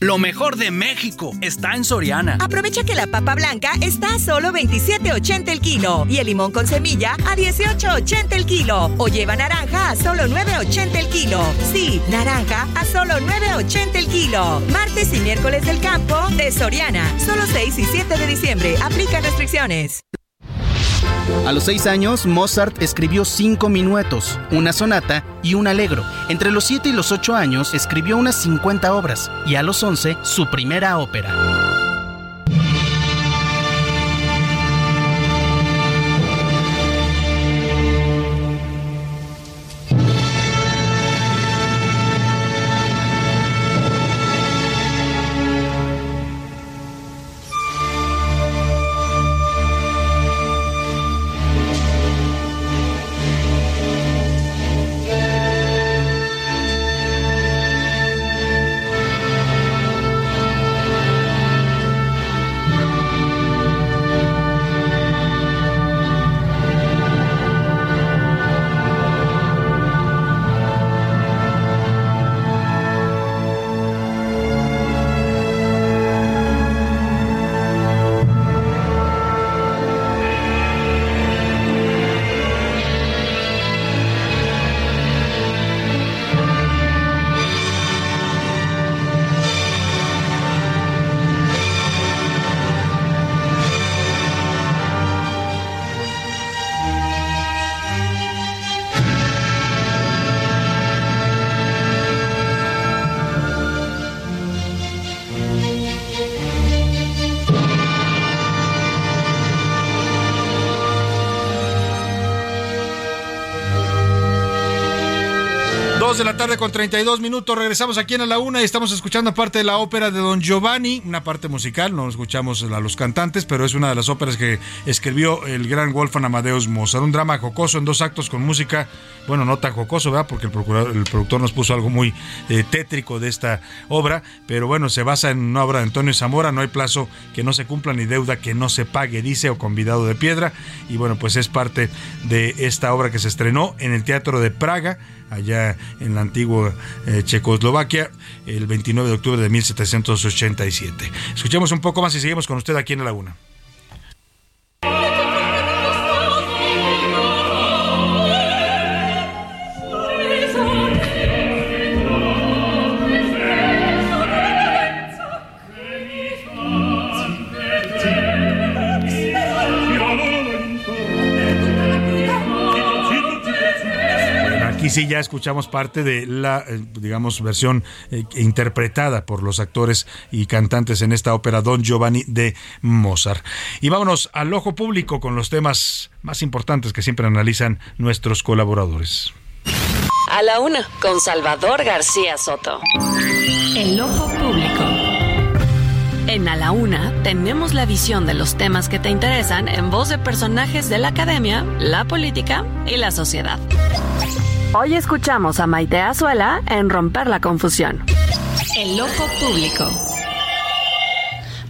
S15: Lo mejor de México está en Soriana.
S13: Aprovecha que la papa blanca está a solo 27.80 el kilo y el limón con semilla a 18.80 el kilo. O lleva naranja a solo 9.80 el kilo. Sí, naranja a solo 9.80 el kilo. Martes y miércoles del campo de Soriana. Solo 6 y 7 de diciembre. Aplica restricciones.
S15: A los seis años, Mozart escribió cinco minuetos, una sonata y un alegro. Entre los siete y los ocho años, escribió unas 50 obras y a los once, su primera ópera.
S3: Tarde con 32 minutos. Regresamos aquí en a la una y estamos escuchando parte de la ópera de Don Giovanni, una parte musical. No escuchamos a los cantantes, pero es una de las óperas que escribió el gran Wolfgang Amadeus Mozart. Un drama jocoso en dos actos con música, bueno, no tan jocoso, ¿verdad? Porque el, el productor nos puso algo muy eh, tétrico de esta obra, pero bueno, se basa en una obra de Antonio Zamora. No hay plazo que no se cumpla ni deuda que no se pague, dice, o convidado de piedra. Y bueno, pues es parte de esta obra que se estrenó en el Teatro de Praga allá en la antigua eh, Checoslovaquia el 29 de octubre de 1787. Escuchemos un poco más y seguimos con usted aquí en la Laguna. Sí ya escuchamos parte de la, eh, digamos, versión eh, interpretada por los actores y cantantes en esta ópera Don Giovanni de Mozart. Y vámonos al ojo público con los temas más importantes que siempre analizan nuestros colaboradores.
S4: A la una, con Salvador García Soto.
S5: El ojo público. En A la Una tenemos la visión de los temas que te interesan en voz de personajes de la academia, la política y la sociedad. Hoy escuchamos a Maite Azuela en Romper la Confusión. El ojo público.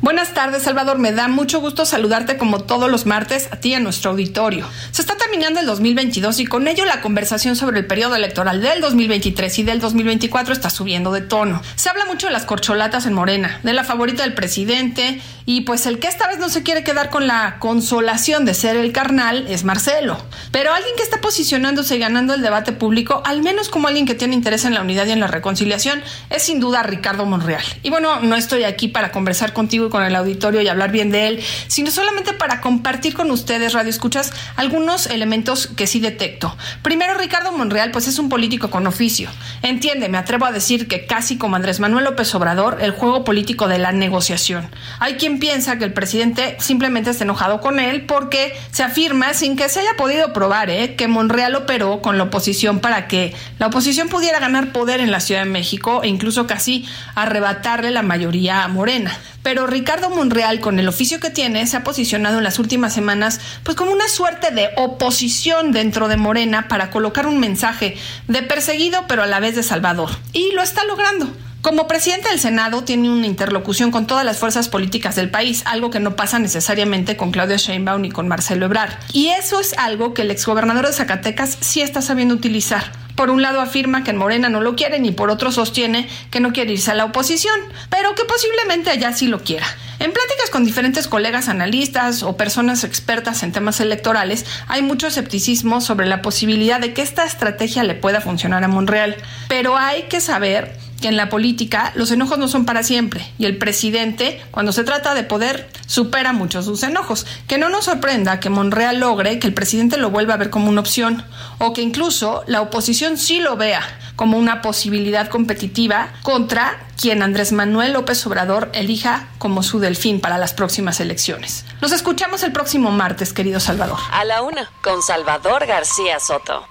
S28: Buenas tardes, Salvador. Me da mucho gusto saludarte como todos los martes a ti y a nuestro auditorio. Se está terminando el 2022 y con ello la conversación sobre el periodo electoral del 2023 y del 2024 está subiendo de tono. Se habla mucho de las corcholatas en Morena, de la favorita del presidente y pues el que esta vez no se quiere quedar con la consolación de ser el carnal es Marcelo. Pero alguien que está posicionándose y ganando el debate público, al menos como alguien que tiene interés en la unidad y en la reconciliación, es sin duda Ricardo Monreal. Y bueno, no estoy aquí para conversar contigo y el auditorio y hablar bien de él, sino solamente para compartir con ustedes, Radio Escuchas, algunos elementos que sí detecto. Primero, Ricardo Monreal, pues es un político con oficio. Entiende, me atrevo a decir que casi como Andrés Manuel López Obrador, el juego político de la negociación. Hay quien piensa que el presidente simplemente está enojado con él porque se afirma, sin que se haya podido probar, ¿eh? que Monreal operó con la oposición para que la oposición pudiera ganar poder en la Ciudad de México e incluso casi arrebatarle la mayoría a Morena. Pero Ricardo Monreal, con el oficio que tiene, se ha posicionado en las últimas semanas pues como una suerte de oposición dentro de Morena para colocar un mensaje de perseguido pero a la vez de salvador. Y lo está logrando. Como presidente del Senado tiene una interlocución con todas las fuerzas políticas del país, algo que no pasa necesariamente con Claudia Sheinbaum ni con Marcelo Ebrard. Y eso es algo que el exgobernador de Zacatecas sí está sabiendo utilizar. Por un lado afirma que en Morena no lo quieren y por otro sostiene que no quiere irse a la oposición, pero que posiblemente allá sí lo quiera. En pláticas con diferentes colegas analistas o personas expertas en temas electorales, hay mucho escepticismo sobre la posibilidad de que esta estrategia le pueda funcionar a Monreal. Pero hay que saber que en la política los enojos no son para siempre y el presidente, cuando se trata de poder, supera mucho sus enojos. Que no nos sorprenda que Monreal logre que el presidente lo vuelva a ver como una opción o que incluso la oposición sí lo vea como una posibilidad competitiva contra quien Andrés Manuel López Obrador elija como su delfín para las próximas elecciones. Nos escuchamos el próximo martes, querido Salvador.
S4: A la una, con Salvador García Soto.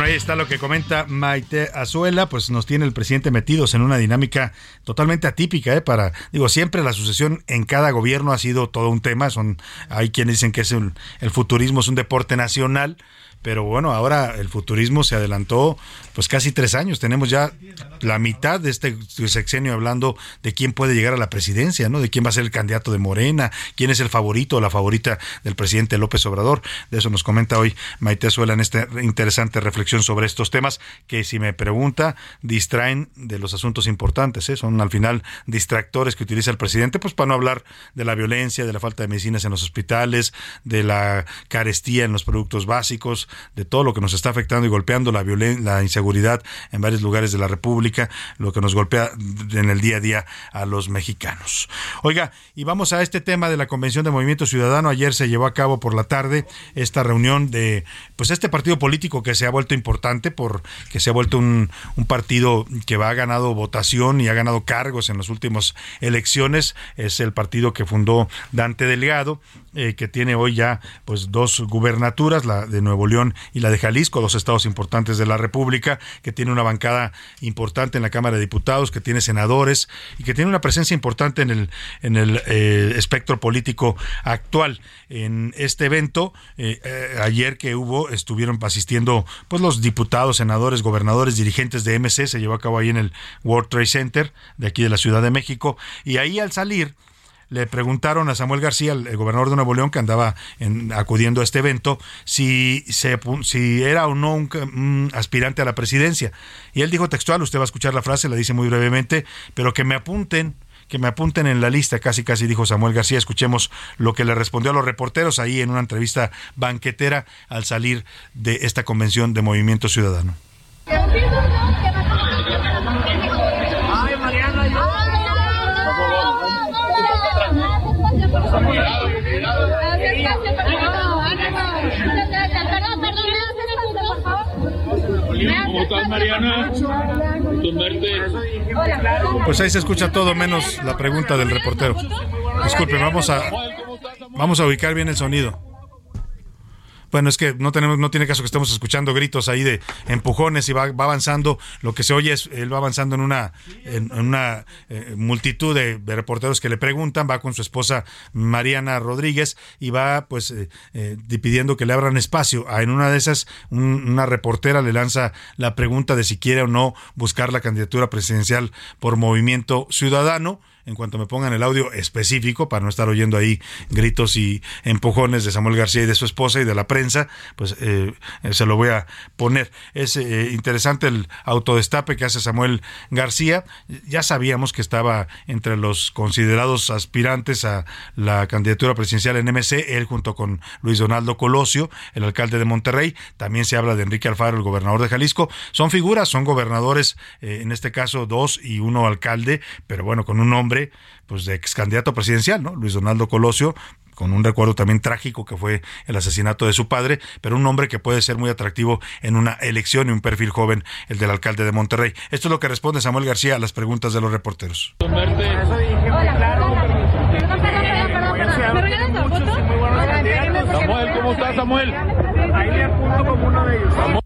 S3: Ahí está lo que comenta Maite Azuela, pues nos tiene el presidente metidos en una dinámica totalmente atípica, ¿eh? Para, digo, siempre la sucesión en cada gobierno ha sido todo un tema, son, hay quienes dicen que es el futurismo es un deporte nacional, pero bueno, ahora el futurismo se adelantó pues casi tres años. Tenemos ya la mitad de este sexenio hablando de quién puede llegar a la presidencia, ¿no? De quién va a ser el candidato de Morena, quién es el favorito o la favorita del presidente López Obrador. De eso nos comenta hoy Maite Suela en esta interesante reflexión sobre estos temas que, si me pregunta, distraen de los asuntos importantes. ¿eh? Son al final distractores que utiliza el presidente, pues para no hablar de la violencia, de la falta de medicinas en los hospitales, de la carestía en los productos básicos, de todo lo que nos está afectando y golpeando la, la inseguridad en varios lugares de la República, lo que nos golpea en el día a día a los mexicanos. Oiga, y vamos a este tema de la Convención de Movimiento Ciudadano. Ayer se llevó a cabo por la tarde esta reunión de, pues este partido político que se ha vuelto importante por que se ha vuelto un, un partido que va, ha ganado votación y ha ganado cargos en las últimas elecciones. Es el partido que fundó Dante Delgado eh, que tiene hoy ya pues dos gubernaturas, la de Nuevo León y la de Jalisco, dos estados importantes de la República, que tiene una bancada importante en la Cámara de Diputados, que tiene senadores y que tiene una presencia importante en el, en el eh, espectro político actual. En este evento, eh, ayer que hubo, estuvieron asistiendo pues los diputados, senadores, gobernadores, dirigentes de MC, se llevó a cabo ahí en el World Trade Center de aquí de la Ciudad de México, y ahí al salir, le preguntaron a Samuel García, el, gobernador de Nuevo León, que andaba acudiendo a este evento, si, se, si era o no un, aspirante a la presidencia. Y él dijo textual, usted va a escuchar la frase, la dice muy brevemente, pero que me apunten que me apunten en la lista, casi casi dijo Samuel García. Escuchemos lo que le respondió a los reporteros ahí en una entrevista banquetera al salir de esta convención de Movimiento Ciudadano. Pues ahí se escucha todo menos la pregunta del reportero. Disculpe, vamos a vamos a ubicar bien el sonido. Bueno, es que no tenemos, no tiene caso que estemos escuchando gritos ahí de empujones y va, avanzando. Lo que se oye es, él va avanzando en una, en, una eh, multitud de, reporteros que le preguntan, va con su esposa Mariana Rodríguez y va pues eh, eh, pidiendo que le abran espacio. Ah, en una de esas, una reportera le lanza la pregunta de si quiere o no buscar la candidatura presidencial por movimiento ciudadano en cuanto me pongan el audio específico, para no estar oyendo ahí gritos y empujones de Samuel García y de su esposa y de la prensa, pues eh, se lo voy a poner. Es eh, interesante el autodestape que hace Samuel García. Ya sabíamos que estaba entre los considerados aspirantes a la candidatura presidencial en MC, él junto con Luis Donaldo Colosio, el alcalde de Monterrey. También se habla de Enrique Alfaro, el gobernador de Jalisco. Son figuras, son gobernadores, eh, en este caso dos y uno alcalde, pero bueno, con un nombre pues de ex candidato presidencial, ¿no? Luis Donaldo Colosio, con un recuerdo también trágico que fue el asesinato de su padre, pero un hombre que puede ser muy atractivo en una elección y un perfil joven, el del alcalde de Monterrey. Esto es lo que responde Samuel García a las preguntas de los reporteros.
S29: Samuel, ¿cómo estás, Samuel? Ahí le apunto como uno de ellos.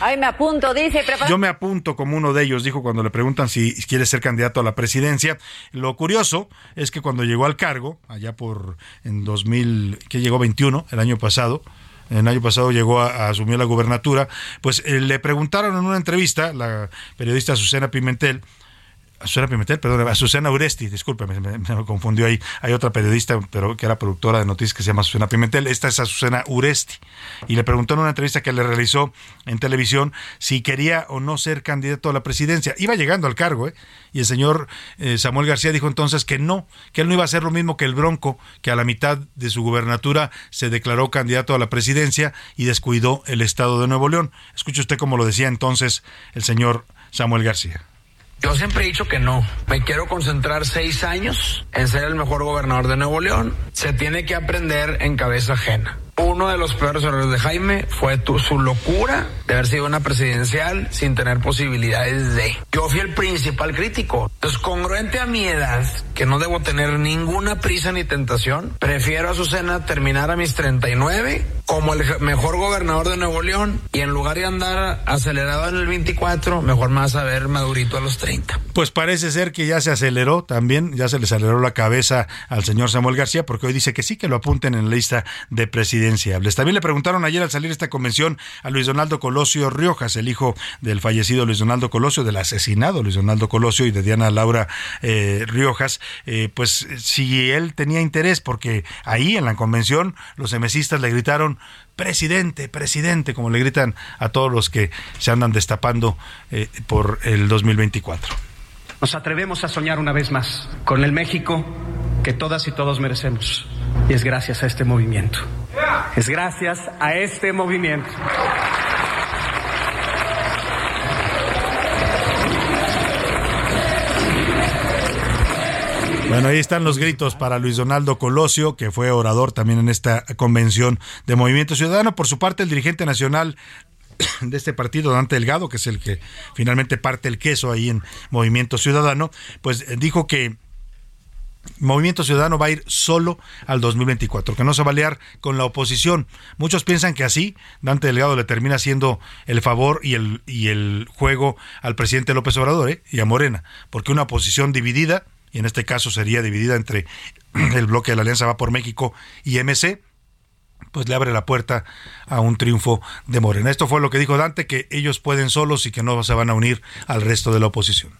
S30: Ay, me apunto, dice.
S3: Yo me apunto como uno de ellos, dijo cuando le preguntan si quiere ser candidato a la presidencia. Lo curioso es que cuando llegó al cargo, allá por en 2000, que llegó 21, el año pasado, el año pasado llegó a, asumir la gubernatura, pues eh, le preguntaron en una entrevista, la periodista Susana Pimentel, Azucena Pimentel, perdón, Azucena Uresti, discúlpeme, me, confundió ahí. Hay otra periodista, pero que era productora de noticias que se llama Azucena Pimentel. Esta es Azucena Uresti. Y le preguntó en una entrevista que le realizó en televisión si quería o no ser candidato a la presidencia. Iba llegando al cargo, ¿eh? Y el señor eh, Samuel García dijo entonces que no, que él no iba a hacer lo mismo que el Bronco, que a la mitad de su gubernatura se declaró candidato a la presidencia y descuidó el estado de Nuevo León. Escuche usted cómo lo decía entonces el señor Samuel García.
S31: Yo siempre he dicho que no. Me quiero concentrar seis años en ser el mejor gobernador de Nuevo León. Se tiene que aprender en cabeza ajena. Uno de los peores errores de Jaime fue tu, su locura de haber sido una presidencial sin tener posibilidades de. Yo fui el principal crítico. Entonces, congruente a mi edad, que no debo tener ninguna prisa ni tentación, prefiero a Susana terminar a mis 39 como el mejor gobernador de Nuevo León y en lugar de andar acelerado en el 24, mejor más a ver madurito a los 30.
S3: Pues parece ser que ya se aceleró también, ya se le aceleró la cabeza al señor Samuel García porque hoy dice que sí, que lo apunten en la lista de presidencia también le preguntaron ayer al salir esta convención a Luis Donaldo Colosio Riojas, el hijo del fallecido Luis Donaldo Colosio, del asesinado Luis Donaldo Colosio y de Diana Laura eh, Riojas, eh, pues si él tenía interés, porque ahí en la convención los emesistas le gritaron presidente, presidente, como le gritan a todos los que se andan destapando eh, por el 2024.
S32: Nos atrevemos a soñar una vez más con el México que todas y todos merecemos. Y es gracias a este movimiento. Es gracias a este movimiento.
S3: Bueno, ahí están los gritos para Luis Donaldo Colosio, que fue orador también en esta convención de Movimiento Ciudadano. Por su parte, el dirigente nacional de este partido, Dante Delgado, que es el que finalmente parte el queso ahí en Movimiento Ciudadano, pues dijo que Movimiento Ciudadano va a ir solo al 2024, que no se va a aliar con la oposición. Muchos piensan que así Dante Delgado le termina haciendo el favor y el, y el juego al presidente López Obrador ¿eh? y a Morena, porque una oposición dividida, y en este caso sería dividida entre el bloque de la Alianza Va por México y MC, pues le abre la puerta a un triunfo de Morena. Esto fue lo que dijo Dante, que ellos pueden solos y que no se van a unir al resto de la oposición.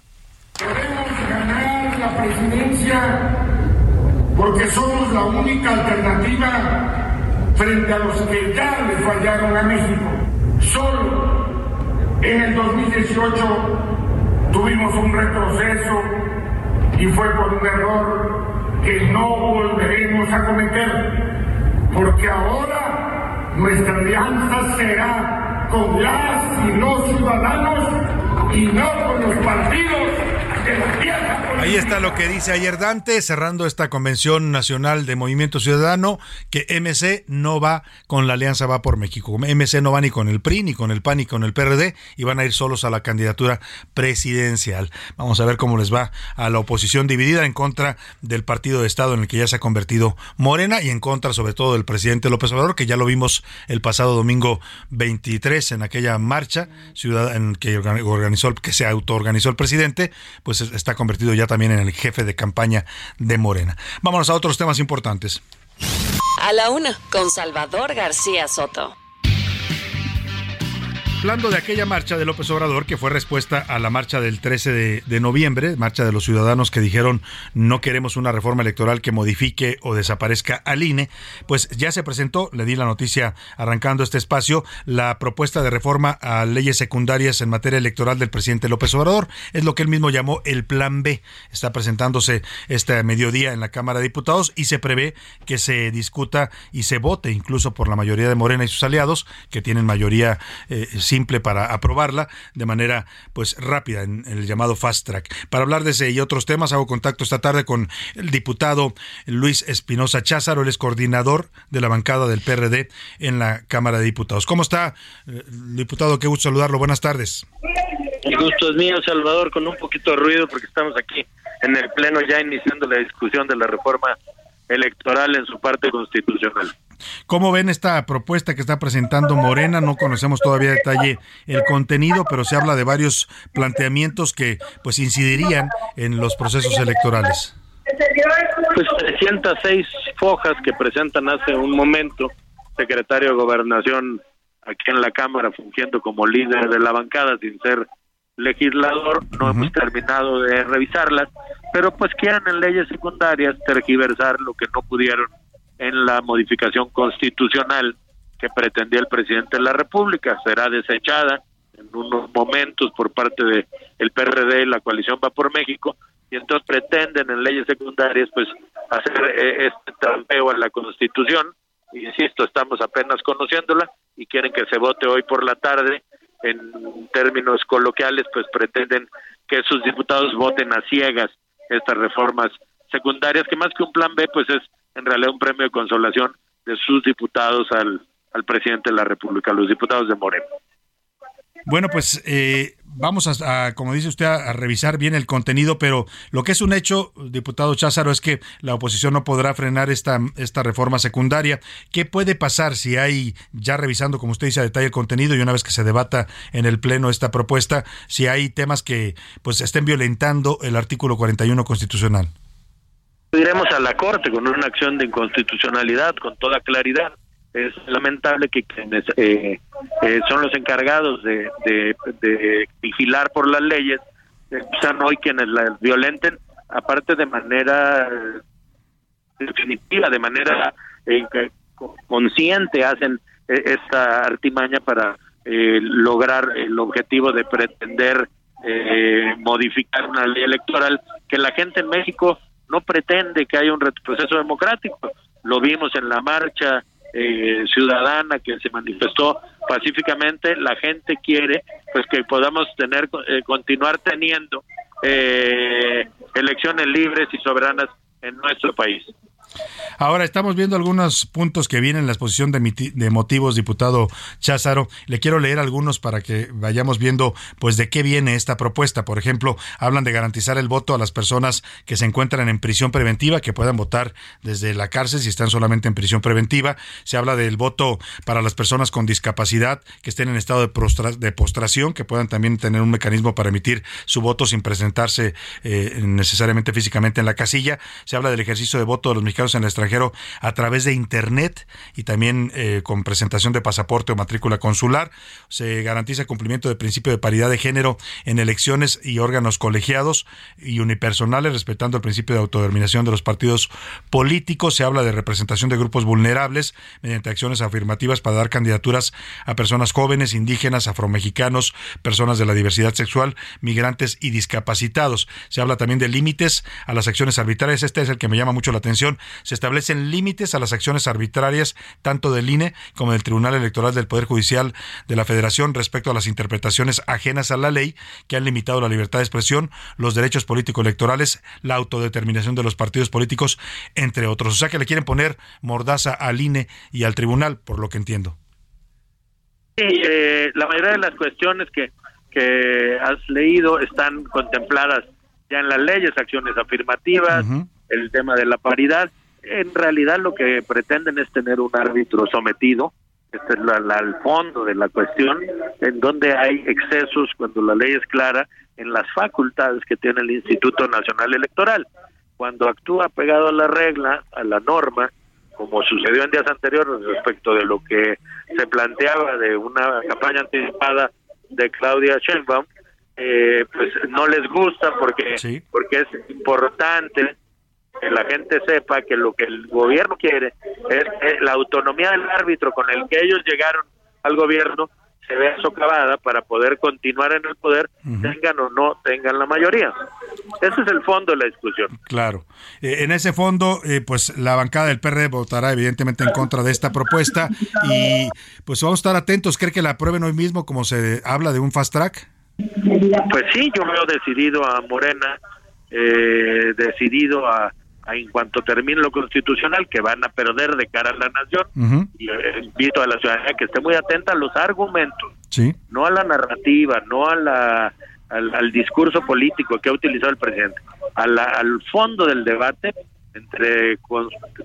S33: Presidencia porque somos la única alternativa frente a los que ya le fallaron a México. Solo en el 2018 tuvimos un retroceso y fue por un error que no volveremos a cometer porque ahora nuestra alianza será con las y los ciudadanos y no con los partidos de la tierra.
S3: Ahí está lo que dice ayer Dante, cerrando esta convención nacional de Movimiento Ciudadano, que MC no va con la Alianza Va por México. MC no va ni con el PRI, ni con el PAN, ni con el PRD, y van a ir solos a la candidatura presidencial. Vamos a ver cómo les va a la oposición dividida en contra del partido de Estado en el que ya se ha convertido Morena y en contra sobre todo del presidente López Obrador, que ya lo vimos el pasado domingo 23 en aquella marcha en que organizó, que se autoorganizó el presidente, pues está convertido ya también en el jefe de campaña de Morena. Vámonos a otros temas importantes.
S4: A la una, con Salvador García Soto.
S3: Hablando de aquella marcha de López Obrador, que fue respuesta a la marcha del 13 de, noviembre, marcha de los ciudadanos que dijeron no queremos una reforma electoral que modifique o desaparezca al INE, pues ya se presentó, le di la noticia arrancando este espacio, la propuesta de reforma a leyes secundarias en materia electoral del presidente López Obrador. Es lo que él mismo llamó el Plan B. Está presentándose este mediodía en la Cámara de Diputados y se prevé que se discuta y se vote incluso por la mayoría de Morena y sus aliados, que tienen mayoría eh, simple para aprobarla de manera pues rápida en, el llamado fast track. Para hablar de ese y otros temas hago contacto esta tarde con el diputado Luis Espinosa Cházaro, él es coordinador de la bancada del PRD en la Cámara de Diputados. ¿Cómo está, eh, diputado? Qué gusto saludarlo. Buenas tardes.
S34: El gusto es mío, Salvador, con un poquito de ruido porque estamos aquí en el Pleno ya iniciando la discusión de la reforma electoral en su parte constitucional.
S3: ¿Cómo ven esta propuesta que está presentando Morena? No conocemos todavía detalle el contenido, pero se habla de varios planteamientos que pues incidirían en los procesos electorales.
S34: Pues 306 fojas que presentan hace un momento, secretario de Gobernación aquí en la Cámara fungiendo como líder de la bancada sin ser legislador, no hemos terminado de revisarlas, pero pues quieren en leyes secundarias tergiversar lo que no pudieron en la modificación constitucional que pretendía el presidente de la República. Será desechada en unos momentos por parte de el PRD y la coalición Va por México y entonces pretenden en leyes secundarias pues hacer eh, este trampeo a la Constitución. Insisto, estamos apenas conociéndola y quieren que se vote hoy por la tarde. En términos coloquiales, pues pretenden que sus diputados voten a ciegas estas reformas secundarias, que más que un plan B, pues es en realidad un premio de consolación de sus diputados al, al presidente de la República, los diputados de Moreno.
S3: Bueno, pues eh, vamos a, como dice usted, a, revisar bien el contenido, pero lo que es un hecho, diputado Cházaro, es que la oposición no podrá frenar esta, esta reforma secundaria. ¿Qué puede pasar si hay, ya revisando, como usted dice, a detalle el contenido y una vez que se debata en el Pleno esta propuesta, si hay temas que pues estén violentando el artículo 41 constitucional?
S34: Iremos a la Corte con una acción de inconstitucionalidad con toda claridad. Es lamentable que quienes eh, eh, son los encargados de, de, vigilar por las leyes eh, sean hoy quienes las violenten, aparte de manera definitiva, de manera consciente, hacen esta artimaña para lograr el objetivo de pretender modificar una ley electoral que la gente en México no pretende que haya un retroceso democrático. Lo vimos en la marcha eh, ciudadana que se manifestó pacíficamente. La gente quiere pues que podamos tener eh, continuar teniendo eh, elecciones libres y soberanas en nuestro país.
S3: Ahora estamos viendo algunos puntos que vienen en la exposición de, motivos, diputado Cházaro. Le quiero leer algunos para que vayamos viendo pues de qué viene esta propuesta. Por ejemplo, hablan de garantizar el voto a las personas que se encuentran en prisión preventiva, que puedan votar desde la cárcel si están solamente en prisión preventiva. Se habla del voto para las personas con discapacidad que estén en estado de, de postración, que puedan también tener un mecanismo para emitir su voto sin presentarse eh, necesariamente físicamente en la casilla. Se habla del ejercicio de voto de los mexicanos en el extranjero a través de Internet y también eh, con presentación de pasaporte o matrícula consular. Se garantiza cumplimiento del principio de paridad de género en elecciones y órganos colegiados y unipersonales, respetando el principio de autodeterminación de los partidos políticos. Se habla de representación de grupos vulnerables mediante acciones afirmativas para dar candidaturas a personas jóvenes, indígenas, afromexicanos, personas de la diversidad sexual, migrantes y discapacitados. Se habla también de límites a las acciones arbitrarias. Este es el que me llama mucho la atención. Se establecen límites a las acciones arbitrarias tanto del INE como del Tribunal Electoral del Poder Judicial de la Federación respecto a las interpretaciones ajenas a la ley que han limitado la libertad de expresión, los derechos político-electorales, la autodeterminación de los partidos políticos, entre otros. O sea que le quieren poner mordaza al INE y al tribunal, por lo que entiendo.
S34: Sí, eh, la mayoría de las cuestiones que, que has leído están contempladas ya en las leyes, acciones afirmativas, el tema de la paridad. En realidad lo que pretenden es tener un árbitro sometido, este es la, el fondo de la cuestión, en donde hay excesos cuando la ley es clara en las facultades que tiene el Instituto Nacional Electoral. Cuando actúa pegado a la regla, a la norma, como sucedió en días anteriores respecto de lo que se planteaba de una campaña anticipada de Claudia Sheinbaum, eh, pues no les gusta porque porque es importante que la gente sepa que lo que el gobierno quiere es la autonomía del árbitro con el que ellos llegaron al gobierno se vea socavada para poder continuar en el poder, tengan o no tengan la mayoría. Ese es el fondo de la discusión.
S3: Claro. Eh, en ese fondo, eh, pues la bancada del PRD votará evidentemente en contra de esta propuesta y pues vamos a estar atentos. ¿Cree que la aprueben hoy mismo como se habla de un fast track?
S34: Pues sí, yo veo decidido a Morena, eh, decidido a en cuanto termine lo constitucional que van a perder de cara a la nación y eh, invito a la ciudadanía que esté muy atenta a los argumentos no a la narrativa no a la al, discurso político que ha utilizado el presidente al fondo del debate entre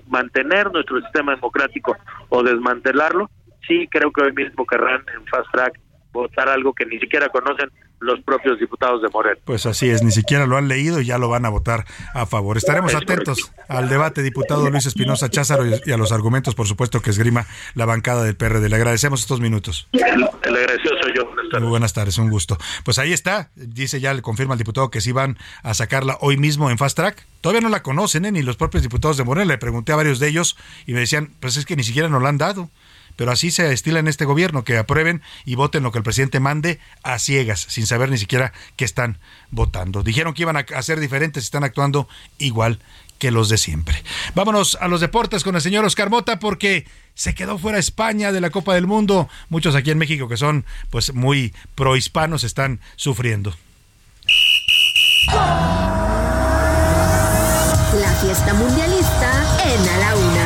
S34: mantener nuestro sistema democrático o desmantelarlo sí creo que hoy mismo querrán en fast track votar algo que ni siquiera conocen los propios diputados de Morena.
S3: Pues así es, ni siquiera lo han leído y ya lo van a votar a favor. Estaremos atentos al debate, diputado Luis Espinosa Cházaro, y a los argumentos, por supuesto, que esgrima la bancada del PRD. Le agradecemos estos minutos.
S34: El, agradecido soy yo. Buenas tardes.
S3: Muy buenas tardes, un gusto. Pues ahí está, dice ya, le confirma al diputado que sí van a sacarla hoy mismo en Fast Track. Todavía no la conocen, ¿eh? ni los propios diputados de Morena. Le pregunté a varios de ellos y me decían, pues es que ni siquiera nos la han dado pero así se estila en este gobierno, que aprueben y voten lo que el presidente mande a ciegas, sin saber ni siquiera qué están votando. Dijeron que iban a hacer diferentes, están actuando igual que los de siempre. Vámonos a los deportes con el señor Oscar Mota porque se quedó fuera España de la Copa del Mundo. Muchos aquí en México que son pues muy prohispanos están sufriendo.
S35: La fiesta mundialista en A la Una.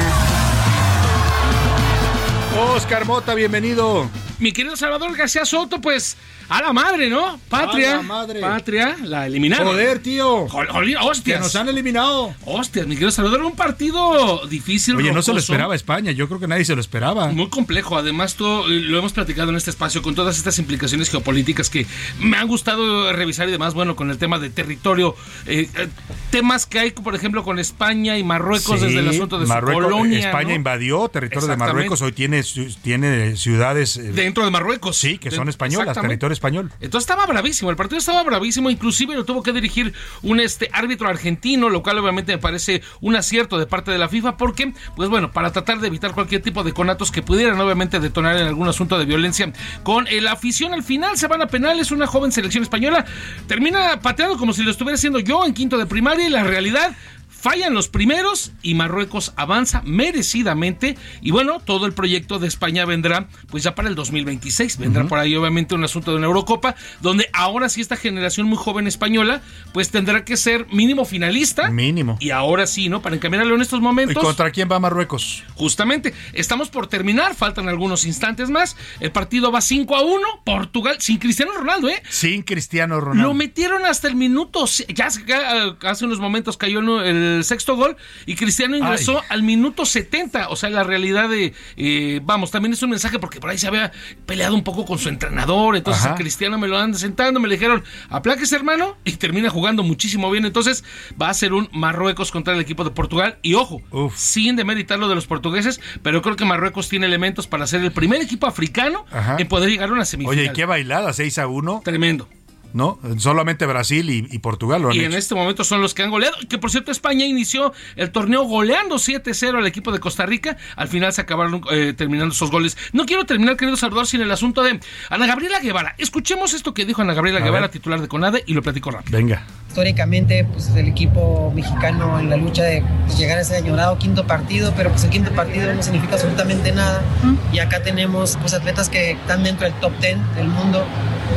S3: Oscar Mota, bienvenido.
S36: Mi querido Salvador García Soto, pues a la madre, ¿no? Patria. A la madre. Patria, la eliminaron.
S3: Joder, tío.
S36: hostias.
S3: Que nos han eliminado.
S36: Hostias, mi querido Salvador, un partido difícil.
S3: Oye, no se lo esperaba España. Yo creo que nadie se lo esperaba.
S36: Muy complejo. Además, todo, eh, lo hemos platicado en este espacio con todas estas implicaciones geopolíticas que me han gustado revisar y demás. Bueno, con el tema de territorio. Eh, eh, temas que hay, por ejemplo, con España y Marruecos desde el asunto de
S3: Marruecos,
S36: su colonia.
S3: España invadió territorio de Marruecos. Hoy tiene, tiene ciudades.
S36: Dentro de Marruecos.
S3: Sí, que son españolas, territorio español.
S36: Entonces estaba bravísimo, el partido estaba bravísimo, inclusive lo tuvo que dirigir un este árbitro argentino, lo cual obviamente me parece un acierto de parte de la FIFA, porque, pues bueno, para tratar de evitar cualquier tipo de conatos que pudieran obviamente detonar en algún asunto de violencia con la afición al final se van a penales, una joven selección española termina pateando como si lo estuviera haciendo yo en quinto de primaria y la realidad fallan los primeros y Marruecos avanza merecidamente. Y bueno, todo el proyecto de España vendrá pues ya para el 2026. Vendrá por ahí obviamente un asunto de una Eurocopa, donde ahora sí esta generación muy joven española pues tendrá que ser mínimo finalista.
S3: Mínimo.
S36: Y ahora sí, ¿no? Para encaminarlo en estos momentos.
S3: ¿Y contra quién va Marruecos?
S36: Justamente, estamos por terminar, faltan algunos instantes más. El partido va 5 a 1, Portugal, sin Cristiano Ronaldo, ¿eh?
S3: Sin Cristiano Ronaldo.
S36: Lo metieron hasta el minuto, ya hace unos momentos cayó el sexto gol y Cristiano ingresó al minuto 70. O sea, la realidad de, eh, vamos, también es un mensaje porque por ahí se había peleado un poco con su entrenador. Entonces, a Cristiano me lo andan sentando, me le dijeron, aplaques hermano, y termina jugando muchísimo bien. Entonces, va a ser un Marruecos contra el equipo de Portugal. Y ojo, sin demeritar lo de los portugueses, pero creo que Marruecos tiene elementos para ser el primer equipo africano en poder llegar a una semifinal.
S3: Oye, ¿qué bailada? 6 a 1.
S36: Tremendo.
S3: ¿No? Solamente Brasil y, Portugal lo han
S36: Y en este momento son los que han goleado. Que por cierto, España inició el torneo goleando 7-0 al equipo de Costa Rica. Al final se acabaron eh, terminando esos goles. No quiero terminar, querido Salvador, sin el asunto de Ana Gabriela Guevara. Escuchemos esto que dijo Ana Gabriela Guevara, titular de CONADE, y lo platico rápido.
S3: Venga.
S37: Históricamente, pues el equipo mexicano en la lucha de pues, llegar a ese añorado quinto partido, pero pues el quinto partido no significa absolutamente nada. Y acá tenemos pues atletas que están dentro del top 10 del mundo.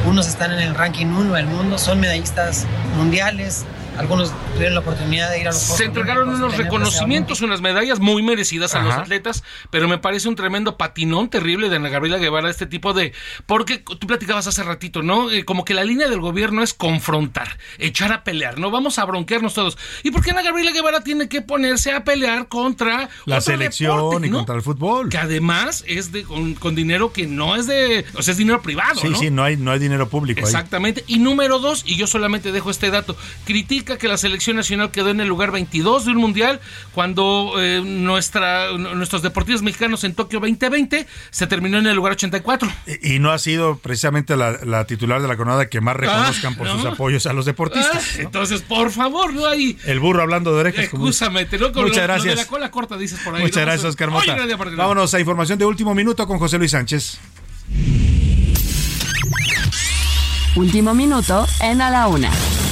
S37: Unos están en el ranking 1 del mundo, son medallistas mundiales, algunos tuvieron la oportunidad de ir a los
S36: Se entregaron unos reconocimientos, unas medallas muy merecidas a los atletas, pero me parece un tremendo patinón terrible de Ana Gabriela Guevara, este tipo de... Porque tú platicabas hace ratito, ¿no? Eh, como que la línea del gobierno es confrontar, echar a pelear, ¿no? Vamos a bronquearnos todos. ¿Y por qué Ana Gabriela Guevara tiene que ponerse a pelear contra...
S3: La selección y contra el fútbol.
S36: Que además es de con, dinero que no es de... O sea, es dinero privado,
S3: Sí,
S36: ¿no?
S3: sí, no hay, no hay dinero público
S36: Exactamente. Y número dos, y yo solamente dejo este dato, critica que la selección nacional quedó en el lugar 22 de un mundial cuando eh, nuestra, nuestros deportistas mexicanos en Tokio 2020 se terminó en el lugar 84.
S3: Y, no ha sido precisamente la, titular de la CONADA que más reconozcan por sus apoyos a los deportistas.
S36: Ah, entonces, por favor, no hay...
S3: El burro hablando de orejas.
S36: Escúchame, Muchas gracias. la cola corta dices por ahí.
S3: Muchas gracias, Oscar Mota. Vámonos a información de último minuto con José Luis Sánchez.
S5: Último minuto en A la Una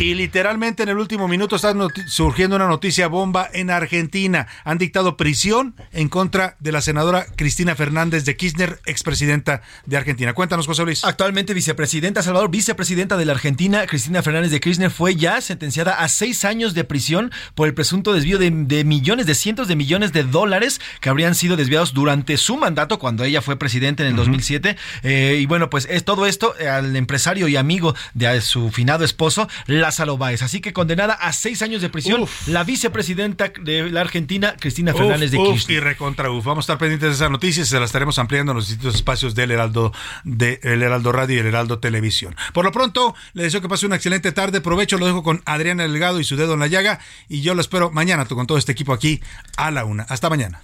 S3: Y literalmente en el último minuto está surgiendo una noticia bomba en Argentina. Han dictado prisión en contra de la senadora Cristina Fernández de Kirchner, expresidenta de Argentina. Cuéntanos, José Luis.
S23: Actualmente vicepresidenta, Salvador, vicepresidenta de la Argentina, Cristina Fernández de Kirchner, fue ya sentenciada a seis años de prisión por el presunto desvío de, millones, de cientos de millones de dólares que habrían sido desviados durante su mandato cuando ella fue presidenta en el 2007. Eh, y bueno, pues es todo esto al empresario y amigo de su finado esposo, Lázaro Báez. Así que condenada a seis años de prisión, la vicepresidenta de la Argentina, Cristina Fernández de Kirchner.
S3: Y recontra uf. Vamos a estar pendientes de esa noticia y se la estaremos ampliando en los distintos espacios del Heraldo, de el Heraldo Radio y el Heraldo Televisión. Por lo pronto, le deseo que pase una excelente tarde. Provecho, lo dejo con Adriana Delgado y su dedo en la llaga. Y yo lo espero mañana con todo este equipo aquí a la una. Hasta mañana.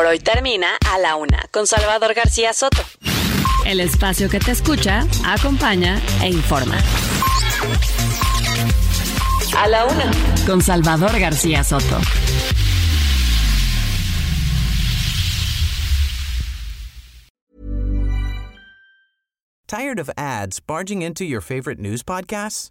S5: Por hoy termina A la Una con Salvador García Soto. El espacio que te escucha, acompaña e informa. A la Una con Salvador García Soto.
S38: Tired of ads barging into your favorite news podcasts?